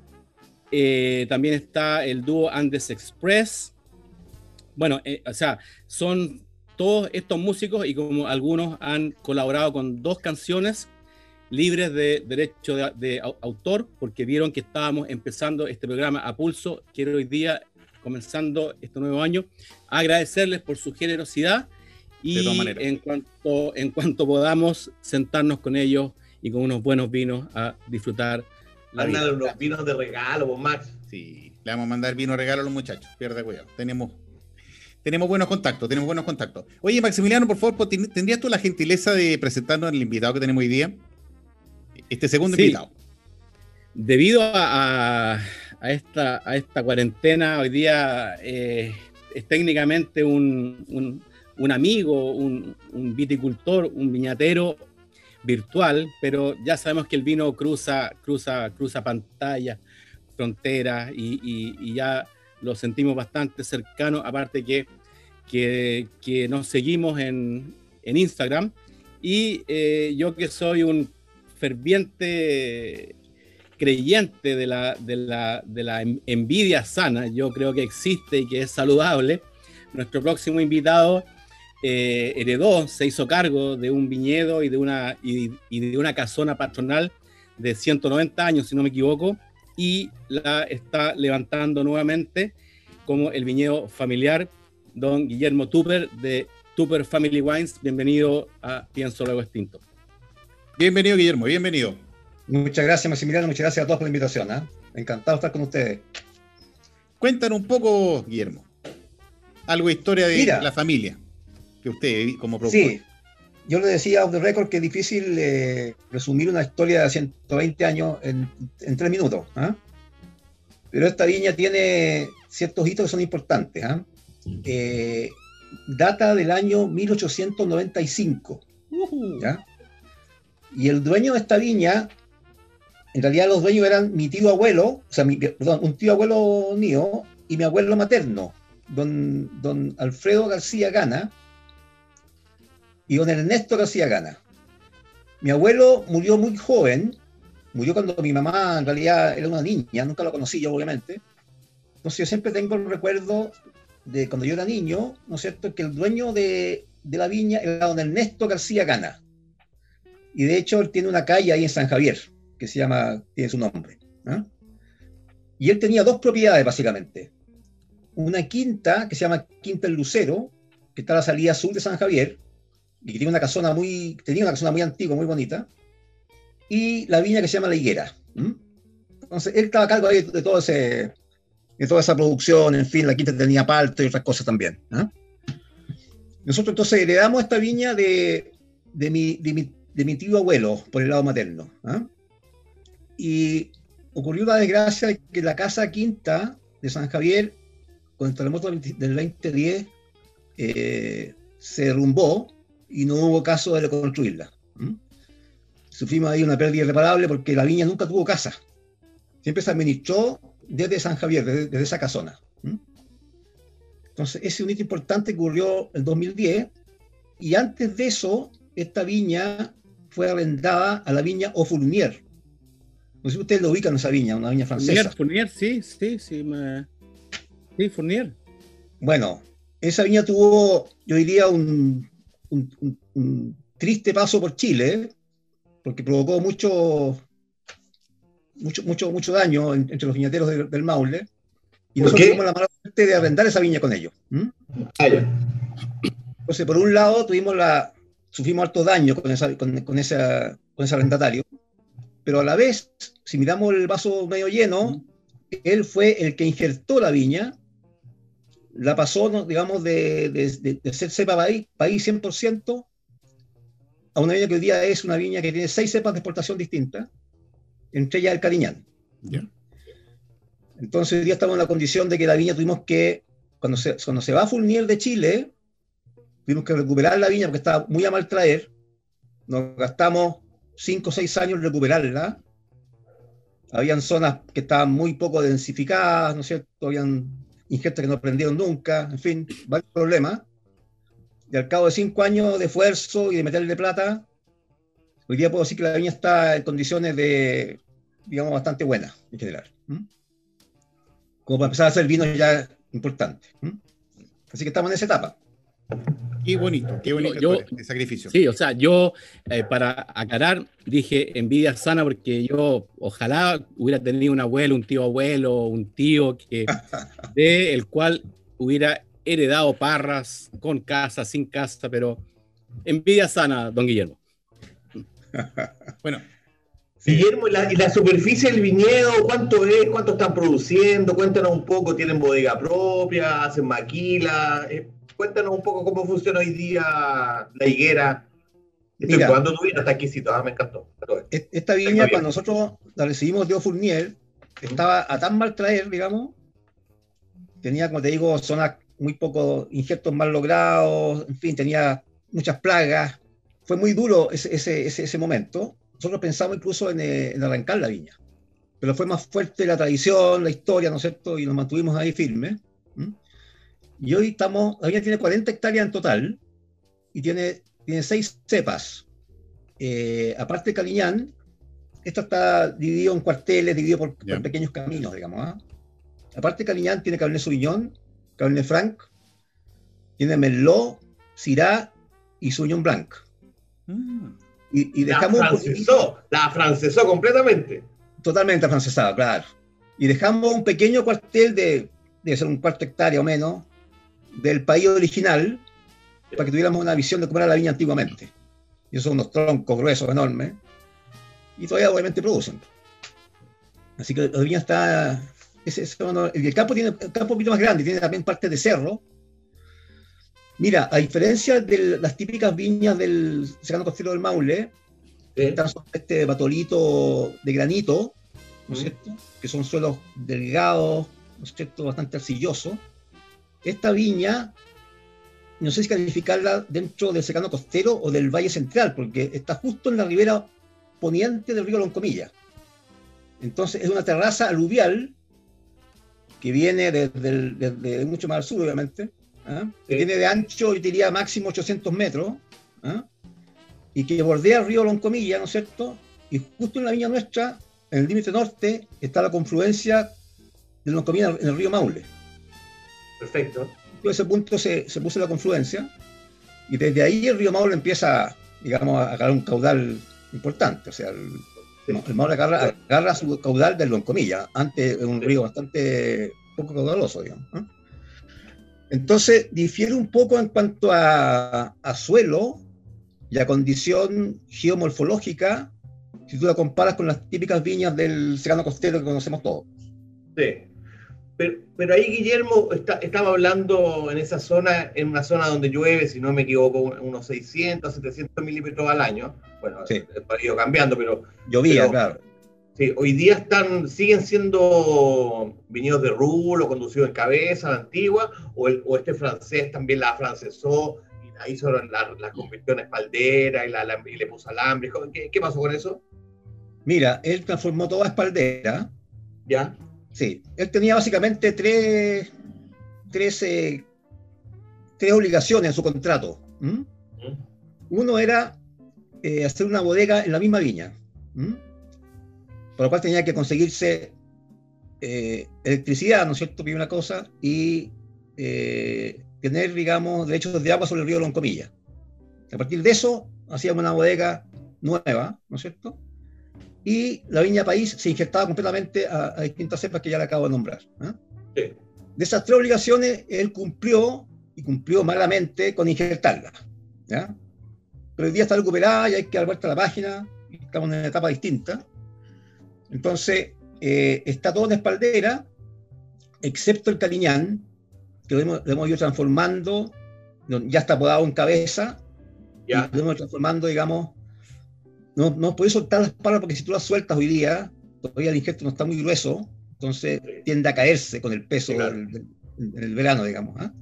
Eh, también está el dúo Andes Express. Bueno, eh, o sea, son todos estos músicos y como algunos han colaborado con dos canciones libres de derecho de, autor, porque vieron que estábamos empezando este programa a pulso. Quiero hoy día, comenzando este nuevo año, agradecerles por su generosidad y en cuanto, en cuanto podamos sentarnos con ellos y con unos buenos vinos a disfrutar. La unos vinos de regalo, vos Max. Sí, le vamos a mandar vino regalo a los muchachos, pierde cuidado. Tenemos tenemos buenos contactos, tenemos buenos contactos. Oye, Maximiliano, por favor, ¿tendrías tú la gentileza de presentarnos al invitado que tenemos hoy día? este segundo invitado. Debido a, esta, a esta cuarentena, hoy día eh, es técnicamente un, amigo, un, viticultor, un viñatero virtual, pero ya sabemos que el vino cruza, cruza, cruza pantallas, fronteras y, ya lo sentimos bastante cercano, aparte que, que, nos seguimos en, Instagram. Y eh, yo que soy un ferviente creyente de la, de, la, de la envidia sana, yo creo que existe y que es saludable. Nuestro próximo invitado eh, heredó, se hizo cargo de un viñedo y de una, y, de una casona patronal de 190 años, si no me equivoco, y la está levantando nuevamente como el viñedo familiar, don Guillermo Tupper de Tupper Family Wines. Bienvenido a Pienso Luego Extinto. Bienvenido, Guillermo, bienvenido. Muchas gracias, Maximiliano, muchas gracias a todos por la invitación. ¿eh? Encantado de estar con ustedes. Cuéntanos un poco, Guillermo, algo de historia de la familia que usted como productor. Sí, yo le decía a the record que es difícil eh, resumir una historia de 120 años en, tres minutos. ¿ah? Pero esta viña tiene ciertos hitos que son importantes. ¿ah? Eh, data del año 1895. ¿ya? Y el dueño de esta viña, en realidad los dueños eran mi tío abuelo, o sea, perdón, un tío abuelo mío y mi abuelo materno, don, don Alfredo García Gana y don Ernesto García Gana. Mi abuelo murió muy joven, murió cuando mi mamá en realidad era una niña, nunca lo conocí yo, obviamente. Entonces yo siempre tengo el recuerdo de cuando yo era niño, ¿no es cierto?, que el dueño de, de la viña era don Ernesto García Gana. Y de hecho, él tiene una calle ahí en San Javier, que se llama, tiene su nombre. Y él tenía dos propiedades, básicamente. una quinta que se llama Quinta El Lucero, que está a la salida sur de San Javier, que tiene una casona muy, tenía una casona muy antigua, muy bonita, y la viña que se llama La Higuera. Entonces, él estaba a cargo de, todo ese, de toda esa producción, en fin, la quinta tenía palto y otras cosas también. Nosotros entonces heredamos esta viña de, de, mi, de, mi, tío abuelo, por el lado materno. Y ocurrió la desgracia de que la casa quinta de San Javier, con el terremoto del 2010, eh, se derrumbó y no hubo caso de reconstruirla. Sufrimos ahí una pérdida irreparable porque la viña nunca tuvo casa. Siempre se administró desde San Javier, desde, esa casona. Entonces, ese es un hito importante que ocurrió en 2010. Y antes de eso, esta viña fue arrendada a la viña Ofurnier. No sé si ustedes lo ubican esa viña, una viña francesa. Fournier, sí, sí, sí. Sí, Fournier. Bueno, esa viña tuvo, yo diría, un, un, triste paso por Chile, porque provocó mucho, mucho, mucho, mucho daño entre los viñateros del Maule. Y nosotros tuvimos la mala suerte de arrendar esa viña con ellos. Ah, Entonces, por un lado, tuvimos la, sufrimos alto daño con, esa, con, con, esa, con ese arrendatario, pero a la vez, si miramos el vaso medio lleno, él fue el que injertó la viña la pasó, digamos, de, de, ser cepa país, país 100% a una viña que hoy día es una viña que tiene seis cepas de exportación distintas, entre ellas el Cariñán. Entonces hoy día estamos en la condición de que la viña tuvimos que, cuando se, cuando se va a Fulnier de Chile, tuvimos que recuperar la viña porque estaba muy a mal traer. Nos gastamos cinco o seis años en recuperarla. Habían zonas que estaban muy poco densificadas, ¿no es cierto? Habían ingestas que no aprendieron nunca, en fin, varios problemas. Y al cabo de cinco años de esfuerzo y de meterle plata, hoy día puedo decir que la viña está en condiciones de, digamos, bastante buenas en general. Como para empezar a hacer vinos ya importantes. Así que estamos en esa etapa. Qué bonito, qué bonito yo, sacrificio. Sí, o sea, yo, eh, para aclarar, dije envidia sana porque yo ojalá hubiera tenido un abuelo, un tío abuelo, un tío que, de el cual hubiera heredado parras con casa, sin casa, pero envidia sana, don Guillermo. bueno. Guillermo, ¿y la, superficie del viñedo cuánto es? ¿Cuánto están produciendo? Cuéntanos un poco, ¿tienen bodega propia? ¿Hacen maquila? Eh, cuéntanos un poco cómo funciona hoy día la higuera. Estoy Mira, probando tu vino, está exquisito, ah, me encantó. Esta viña, cuando nosotros la recibimos de Fournier, estaba a tan mal traer, digamos, tenía, como te digo, zonas muy poco injertos mal logrados, en fin, tenía muchas plagas. Fue muy duro ese, ese, ese, momento. Nosotros pensamos incluso en, eh, en, arrancar la viña, pero fue más fuerte la tradición, la historia, ¿no es cierto? Y nos mantuvimos ahí firmes. Y hoy estamos, la viña tiene 40 hectáreas en total y tiene, tiene seis cepas. Eh, aparte de Caliñán, esto está dividido en cuarteles, dividido por, pequeños caminos, digamos. ¿ah? Aparte de Caliñán, tiene Cabernet Sauvignon, Cabernet Franc, tiene Merlot, Syrah y Sauvignon Blanc. Mm. Y, dejamos la francesó, la francesó completamente. Totalmente francesada, claro. Y dejamos un pequeño cuartel de, debe ser un cuarto hectárea o menos, del país original para que tuviéramos una visión de cómo era la viña antiguamente. Y esos son unos troncos gruesos, enormes, y todavía obviamente producen. Así que la viña está... el campo tiene el campo un poquito más grande, tiene también parte de cerro. Mira, a diferencia de las típicas viñas del Cercano Costero del Maule, están este batolito de granito, ¿no es cierto? Que son suelos delgados, ¿no es cierto? Bastante arcillosos esta viña, no sé si calificarla dentro del secano costero o del Valle Central, porque está justo en la ribera poniente del río Loncomilla. Entonces es una terraza aluvial que viene desde, mucho más al sur, obviamente, ¿ah? que tiene de ancho, yo diría, máximo 800 metros, ¿ah? y que bordea el río Loncomilla, ¿no es cierto? Y justo en la viña nuestra, en el límite norte, está la confluencia del Loncomilla en el río Maule. Perfecto. En ese punto se, puso la confluencia y desde ahí el río Maule empieza, digamos, a agarrar un caudal importante. O sea, el, Maule agarra, su caudal del Loncomilla. Antes era un río bastante poco caudaloso, digamos. Entonces, difiere un poco en cuanto a, a suelo y a condición geomorfológica si tú la comparas con las típicas viñas del serrano costero que conocemos todos. Sí. Pero, ahí Guillermo estaba hablando en esa zona, en una zona donde llueve, si no me equivoco, unos 600, 700 milímetros al año. Bueno, sí. ha ido cambiando, pero... Llovía, claro. Sí, hoy día están, siguen siendo viñedos de rulo, conducidos en cabeza, la antigua, o, o este francés también la francesó, y hizo la, la convirtió en espaldera y, la, y le puso alambre. ¿Qué, ¿Qué pasó con eso? Mira, él transformó toda espaldera. ¿Ya? Sí, él tenía básicamente tres, tres, eh, tres obligaciones en su contrato. Uno era eh, hacer una bodega en la misma viña, por lo cual tenía que conseguirse eh, electricidad, ¿no es cierto? Primera cosa, y tener, digamos, derechos de agua sobre el río Loncomilla. A partir de eso, hacíamos una bodega nueva, ¿no es cierto? Y la viña país se injertaba completamente a, distintas cepas que ya le acabo de nombrar. ¿ah? De esas tres obligaciones, él cumplió y cumplió malamente con injertarla. ¿ya? Pero hoy día está recuperada y hay que dar vuelta a la página, estamos en una etapa distinta. Entonces, eh, está todo en espaldera, excepto el caliñán, que lo hemos, hemos ido transformando, ya está podado en cabeza, ya. lo hemos transformando, digamos, no, no puedes soltar las palabras porque si tú las sueltas hoy día, todavía el injerto no está muy grueso, entonces tiende a caerse con el peso en el verano, digamos. ¿ah?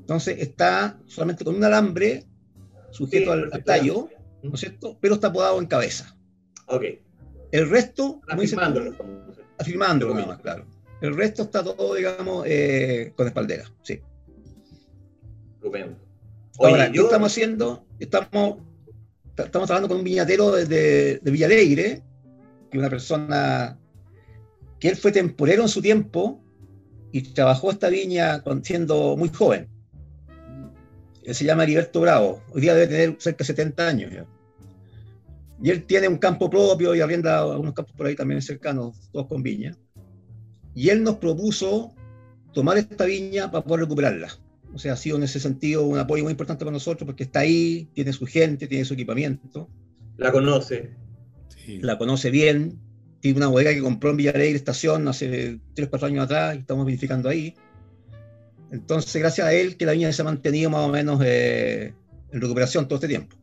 Entonces está solamente con un alambre sujeto al, tallo, ¿no es cierto? Pero está podado en cabeza. Ok. El resto... Afirmándolo. Afirmándolo, más, claro. El resto está todo, digamos, eh, con espaldera, sí. Estupendo. Ahora, ¿qué estamos haciendo? Estamos estamos hablando con un viñatero de, de, Villalegre, que una persona que él fue temporero en su tiempo y trabajó esta viña siendo muy joven. Él se llama Heriberto Bravo, hoy día debe tener cerca de 70 años. Y él tiene un campo propio y arrienda unos campos por ahí también cercanos, todos con viña. Y él nos propuso tomar esta viña para poder recuperarla. O sea, ha sido en ese sentido un apoyo muy importante para nosotros porque está ahí, tiene su gente, tiene su equipamiento. La conoce. La conoce bien. Tiene una bodega que compró en Villareir Estación hace 3, 4 años atrás y estamos verificando ahí. Entonces, gracias a él que la viña se ha mantenido más o menos eh, en recuperación todo este tiempo.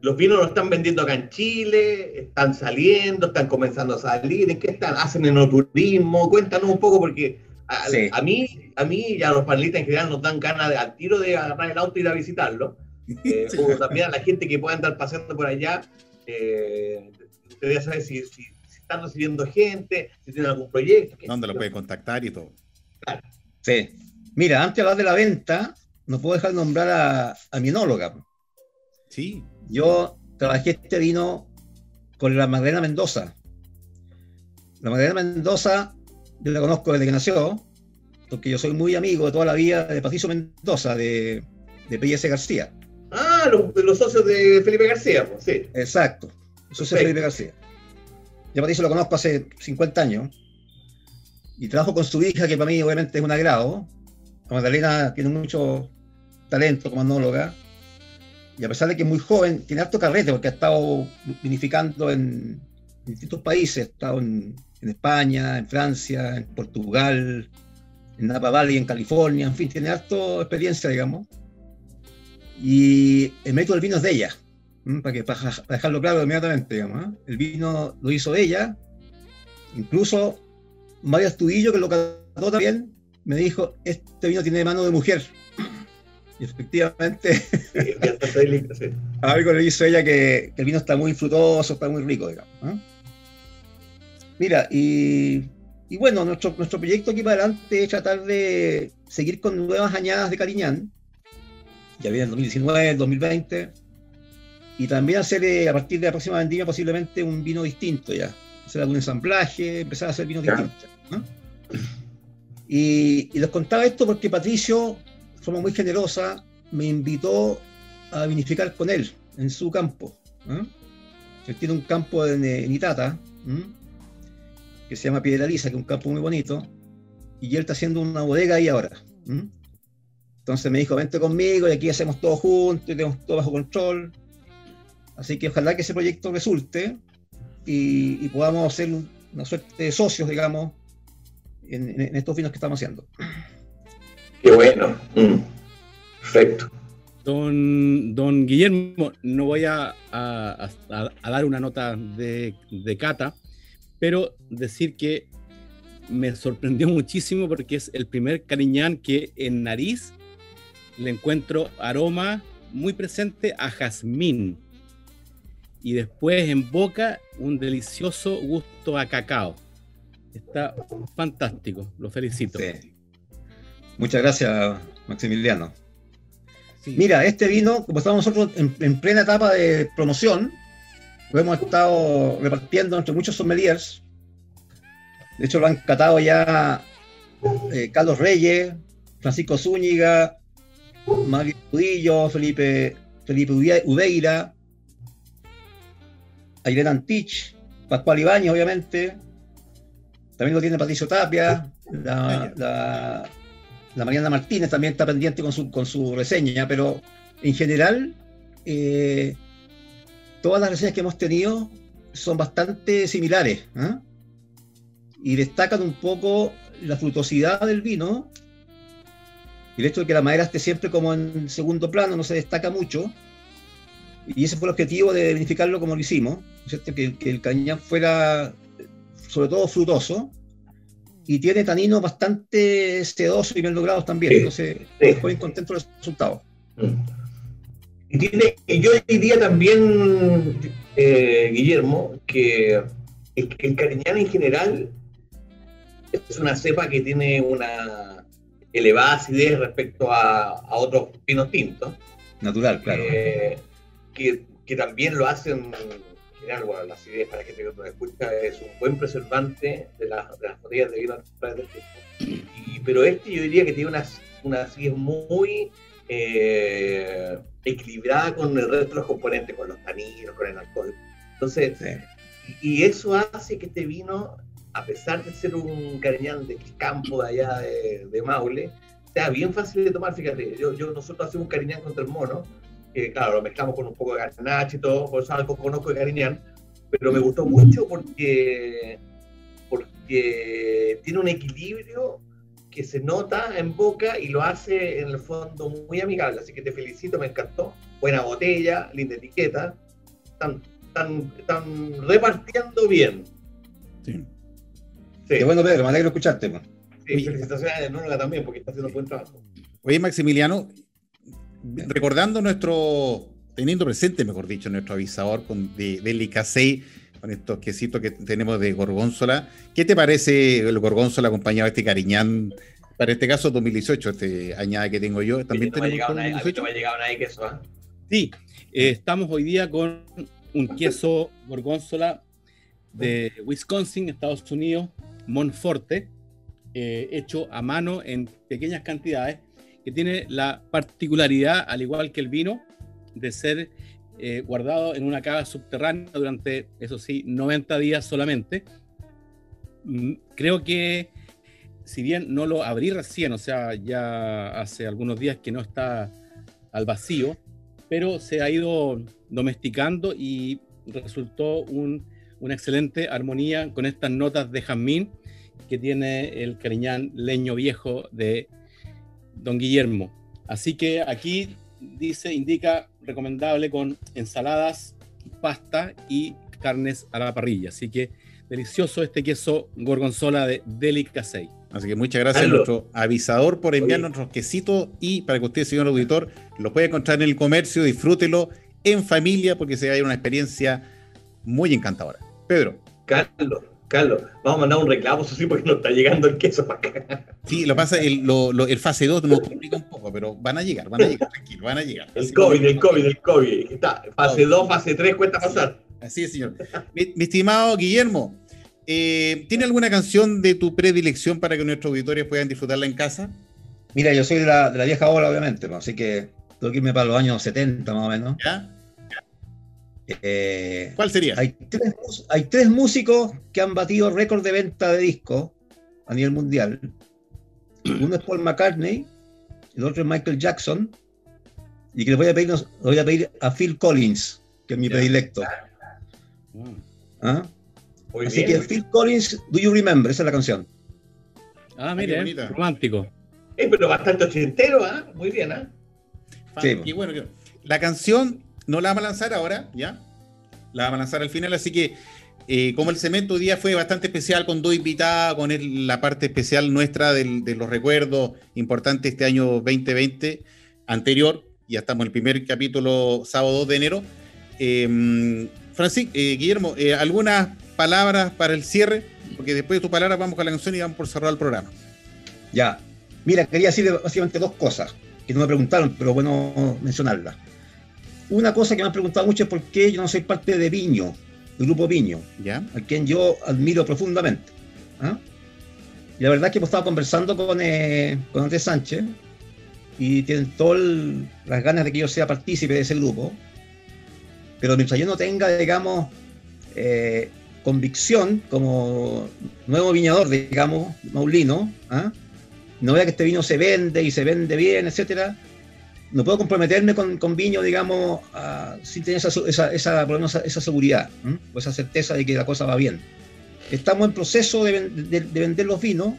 Los vinos lo están vendiendo acá en Chile, están saliendo, están comenzando a salir. ¿En qué están? ¿Hacen enoturismo? Cuéntanos un poco porque a, mí, a mí y a los panelistas en general nos dan ganas de, al tiro de agarrar el auto y ir a visitarlo. Eh, o también a la gente que pueda andar paseando por allá. Eh, te saber si, si, están recibiendo gente, si tienen algún proyecto. ¿Dónde lo puede contactar y todo? Claro. Sí. Mira, antes de hablar de la venta, no puedo dejar de nombrar a, a mi enóloga. Sí. Yo trabajé este vino con la Magdalena Mendoza. La Magdalena Mendoza yo la conozco desde que nació, porque yo soy muy amigo de toda la vida de Patricio Mendoza, de, de P.S. García. Ah, los, los, socios de Felipe García, pues, sí. Exacto, los socios de Felipe García. Yo a Patricio lo conozco hace 50 años y trabajo con su hija, que para mí obviamente es un agrado. La Magdalena tiene mucho talento como anóloga y a pesar de que es muy joven, tiene harto carrete porque ha estado vinificando en, distintos países, ha estado en en España, en Francia, en Portugal, en Napa Valley, en California, en fin, tiene harto experiencia, digamos. Y el método del vino es de ella, para, que, para dejarlo claro inmediatamente, digamos. ¿eh? El vino lo hizo ella, incluso Mario Astudillo, que lo cató también, me dijo, este vino tiene mano de mujer. Y efectivamente, algo le hizo ella que, que, el vino está muy frutoso, está muy rico, digamos. ¿eh? Mira, y, bueno, nuestro, nuestro proyecto aquí para adelante es tratar de seguir con nuevas añadas de Cariñán, ya viene el 2019, el 2020, y también hacer eh, a partir de la próxima vendimia posiblemente un vino distinto ya, hacer algún ensamblaje, empezar a hacer vinos distintos. Y, les contaba esto porque Patricio, de forma muy generosa, me invitó a vinificar con él en su campo. Él tiene un campo en, en Itata, que se llama Piedra Lisa, que es un campo muy bonito, y él está haciendo una bodega ahí ahora. Entonces me dijo, vente conmigo y aquí hacemos todo juntos y tenemos todo bajo control. Así que ojalá que ese proyecto resulte y, podamos ser una suerte de socios, digamos, en, estos vinos que estamos haciendo. Qué bueno. Mm. Perfecto. Don, don Guillermo, no voy a, dar una nota de, de, cata, pero decir que me sorprendió muchísimo porque es el primer cariñán que en nariz le encuentro aroma muy presente a jazmín y después en boca un delicioso gusto a cacao. Está fantástico, lo felicito. Muchas gracias, Maximiliano. Mira, este vino, como estamos nosotros en, plena etapa de promoción, lo hemos estado repartiendo entre muchos sommeliers. De hecho, lo han catado ya eh, Carlos Reyes, Francisco Zúñiga, Mario Udillo, Felipe, Felipe Udeira, Ayrena Antich, Pascual Ibáñez, obviamente. También lo tiene Patricio Tapia, la, Mariana Martínez también está pendiente con su, con su reseña, pero en general, eh, todas las reseñas que hemos tenido son bastante similares. ¿ah? Y destacan un poco la frutosidad del vino y el hecho de que la madera esté siempre como en segundo plano, no se destaca mucho. Y ese fue el objetivo de verificarlo como lo hicimos, Que, el cañán fuera sobre todo frutoso y tiene taninos bastante sedosos y bien logrados también. Entonces, estoy contento del resultado. Y, tiene, y yo diría también, eh, Guillermo, que el, el cariñán en general es una cepa que tiene una elevada acidez respecto a, a otros pinos tintos. Natural, claro. Eh, que, que, también lo hacen, general, bueno, la acidez, para que te lo escucha, es un buen preservante de, las de las botellas de vino y, Pero este yo diría que tiene una, una acidez muy eh, equilibrada con el resto de los componentes, con los taninos, con el alcohol. Entonces, y eso hace que este vino a pesar de ser un cariñán de campo de allá de, Maule, sea bien fácil de tomar, fíjate, yo, yo, nosotros hacemos un cariñán contra el mono, que claro, lo mezclamos con un poco de garnacha y todo, por eso algo conozco de cariñán, pero me gustó mucho porque, porque tiene un equilibrio que se nota en boca y lo hace en el fondo muy amigable, así que te felicito, me encantó, buena botella, linda etiqueta, están, están, están repartiendo bien. Sí. Qué bueno, Pedro, me alegro escucharte. Sí, felicitaciones a Nónola también, porque está haciendo un buen trabajo. Oye, Maximiliano, recordando nuestro, teniendo presente, mejor dicho, nuestro avisador con, de, del con estos quesitos que tenemos de gorgonzola, ¿qué te parece el gorgonzola acompañado de este cariñán? Para este caso, 2018, este añade que tengo yo, también no tenemos 2018. No ha llegado nadie queso, ¿eh? Sí, eh, estamos hoy día con un queso gorgonzola de Wisconsin, Estados Unidos, Monforte, eh, hecho a mano en pequeñas cantidades, que tiene la particularidad, al igual que el vino, de ser eh, guardado en una cava subterránea durante, eso sí, 90 días solamente. Mm, creo que, si bien no lo abrí recién, o sea, ya hace algunos días que no está al vacío, pero se ha ido domesticando y resultó un una excelente armonía con estas notas de jazmín que tiene el cariñán leño viejo de Don Guillermo. Así que aquí dice, indica recomendable con ensaladas, pasta y carnes a la parrilla. Así que delicioso este queso gorgonzola de Delicasei. Así que muchas gracias a nuestro avisador por enviarnos nuestros quesitos y para que usted, señor auditor, lo pueda encontrar en el comercio, disfrútelo en familia porque se va a ir una experiencia muy encantadora. Pedro. Carlos, Carlos, vamos a mandar un reclamo, eso sí, porque no está llegando el queso para acá. Sí, lo pasa, el, el fase 2 nos complica un poco, pero van a llegar, van a llegar, tranquilo, van a llegar. El COVID, el COVID, el COVID. Está, fase 2, fase 3, cuesta pasar. Así es, señor. Mi, estimado Guillermo, eh, ¿tiene alguna canción de tu predilección para que nuestros auditores puedan disfrutarla en casa? Mira, yo soy de la, de la vieja ola, obviamente, así que tengo que irme para los años 70 más o menos. ¿Ya? Eh, ¿Cuál sería? Hay tres, músicos que han batido récord de venta de discos a nivel mundial. Uno es Paul McCartney, el otro es Michael Jackson, y que le voy a pedir, voy a, pedir a Phil Collins, que es mi predilecto. ¿Ah? Así que Phil Collins, Do You Remember? Esa es la canción. Ah, mire, romántico. Eh, pero bastante ochentero, ¿ah? Muy bien, ¿ah? Sí. Y bueno, la canción no la vamos a lanzar ahora, ¿ya? La vamos a lanzar al final, así que eh, como el cemento día fue bastante especial con dos invitadas, con la parte especial nuestra de los recuerdos importantes este año 2020 anterior, ya estamos en el primer capítulo sábado 2 de enero. Eh, Francisco, eh, Guillermo, eh, algunas palabras para el cierre, porque después de tu palabra vamos con la canción y vamos por cerrar el programa. Ya, mira, quería decir básicamente dos cosas que no me preguntaron, pero bueno mencionarlas. Una cosa que me han preguntado mucho es por qué yo no soy parte de Viño, del grupo Viño, ¿Ya? a quien yo admiro profundamente. ¿ah? Y la verdad es que hemos estado conversando con, eh, con Andrés Sánchez y tienen todas las ganas de que yo sea partícipe de ese grupo. Pero mientras yo no tenga, digamos, eh, convicción como nuevo viñador, digamos, maulino, ¿ah? no vea que este vino se vende y se vende bien, etcétera, no puedo comprometerme con, con viño, digamos, sin tener esa, esa, esa, esa seguridad o esa certeza de que la cosa va bien. Estamos en proceso de, de, vender los vinos.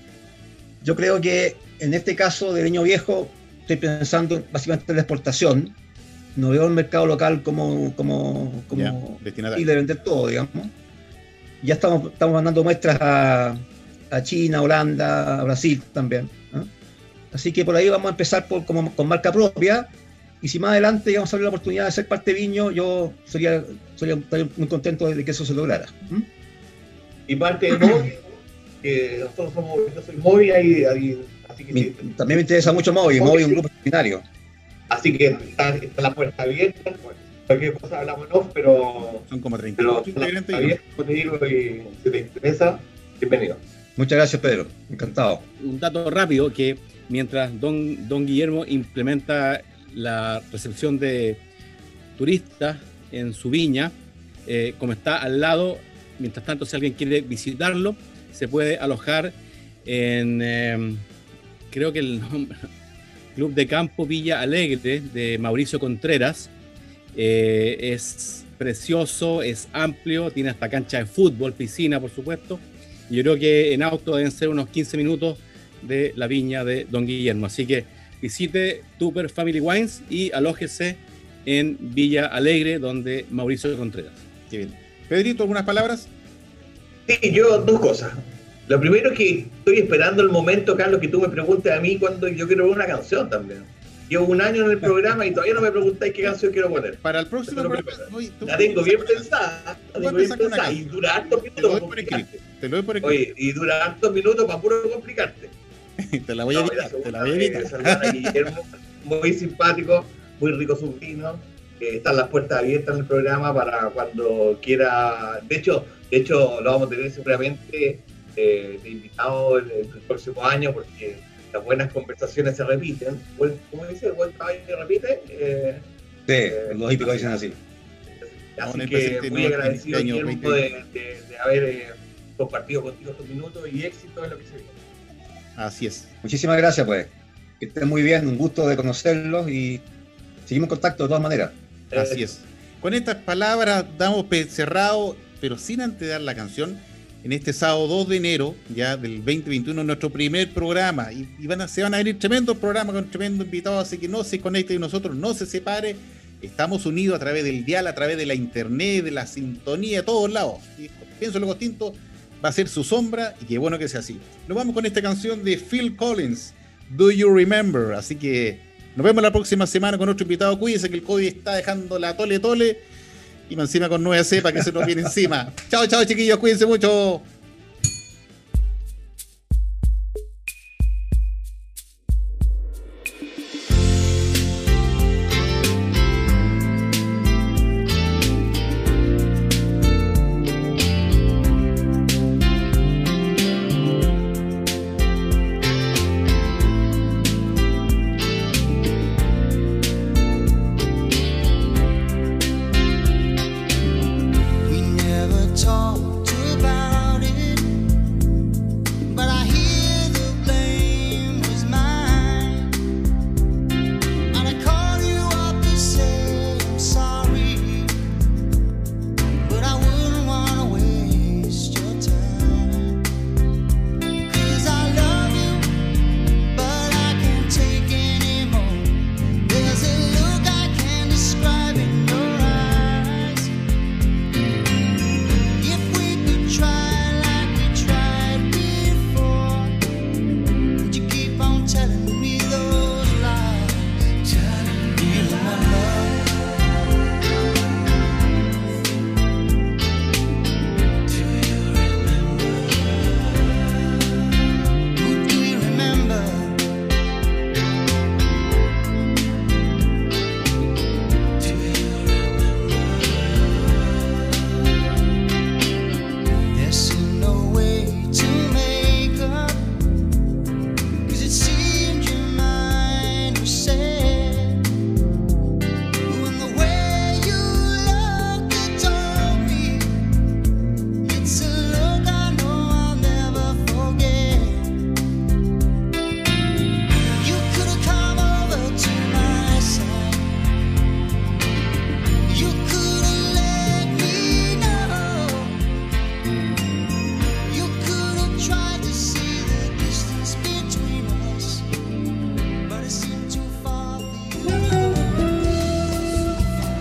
Yo creo que en este caso de Viño Viejo estoy pensando básicamente en la exportación. No veo el mercado local como, como, como y de vender todo, digamos. Ya estamos, estamos mandando muestras a, a China, Holanda, a Brasil también. Así que por ahí vamos a empezar por, como, con marca propia. Y si más adelante vamos a ver la oportunidad de ser parte de Viño, yo sería, sería muy contento de que eso se lograra. Y parte de Movi, que nosotros somos, yo soy Movi, ahí, así que También me interesa mucho Movi, Movi es un grupo extraordinario. Así que está, la puerta abierta, cualquier cosa hablamos no, pero... Son como 30 integrantes. y si te interesa, bienvenido. Muchas gracias, Pedro. Encantado. Un dato rápido que mientras don, don Guillermo implementa la recepción de turistas en su viña, eh, como está al lado, mientras tanto si alguien quiere visitarlo, se puede alojar en, em, creo que el nombre, Club de Campo Villa Alegre de Mauricio Contreras. Eh, es precioso, es amplio, tiene hasta cancha de fútbol, piscina, por supuesto. Yo creo que en auto deben ser unos 15 minutos de la viña de Don Guillermo. Así que visite Tupper Family Wines y alójese en Villa Alegre, donde Mauricio Contreras. Qué bien. Pedrito, ¿algunas palabras? Sí, yo dos cosas. Lo primero es que estoy esperando el momento, Carlos, que tú me preguntes a mí cuando yo quiero ver una canción también. Llevo un año en el programa y todavía no me preguntáis qué canción quiero poner. Para el próximo programa. La tengo bien pensada. La tengo bien pensada. Y dura hartos minutos. Te lo doy por Oye, y dura hartos minutos para puro complicarte. te la voy a editar, te la voy a editar. muy simpático, muy rico su vino. están las puertas abiertas en el programa para cuando quiera. De hecho, de hecho lo vamos a tener seguramente eh, de invitado el, el, próximo año porque las buenas conversaciones se repiten. ¿Cómo dice? ¿El buen trabajo se repite? Eh, sí, eh, los hípicos dicen así. Así que muy agradecido de, de, de, haber eh, compartido contigo estos minutos y éxito en lo que se viene. Así es. Muchísimas gracias, pues. Que estén muy bien, un gusto de conocerlos y seguimos en contacto de todas maneras. Así es. Con estas palabras damos cerrado, pero sin antes dar la canción, en este sábado 2 de enero, ya del 2021, nuestro primer programa. Y, van a, se van a venir tremendos programas con tremendos invitados, así que no se conecte y nosotros, no se separe. Estamos unidos a través del dial, a través de la internet, de la sintonía, de todos lados. pienso lo distinto va a ser su sombra y qué bueno que sea así. Nos vamos con esta canción de Phil Collins, Do You Remember? Así que nos vemos la próxima semana con otro invitado. Cuídense que el COVID está dejando la tole tole y encima con nueva cepa que se nos viene encima. chao, chao chiquillos, cuídense mucho.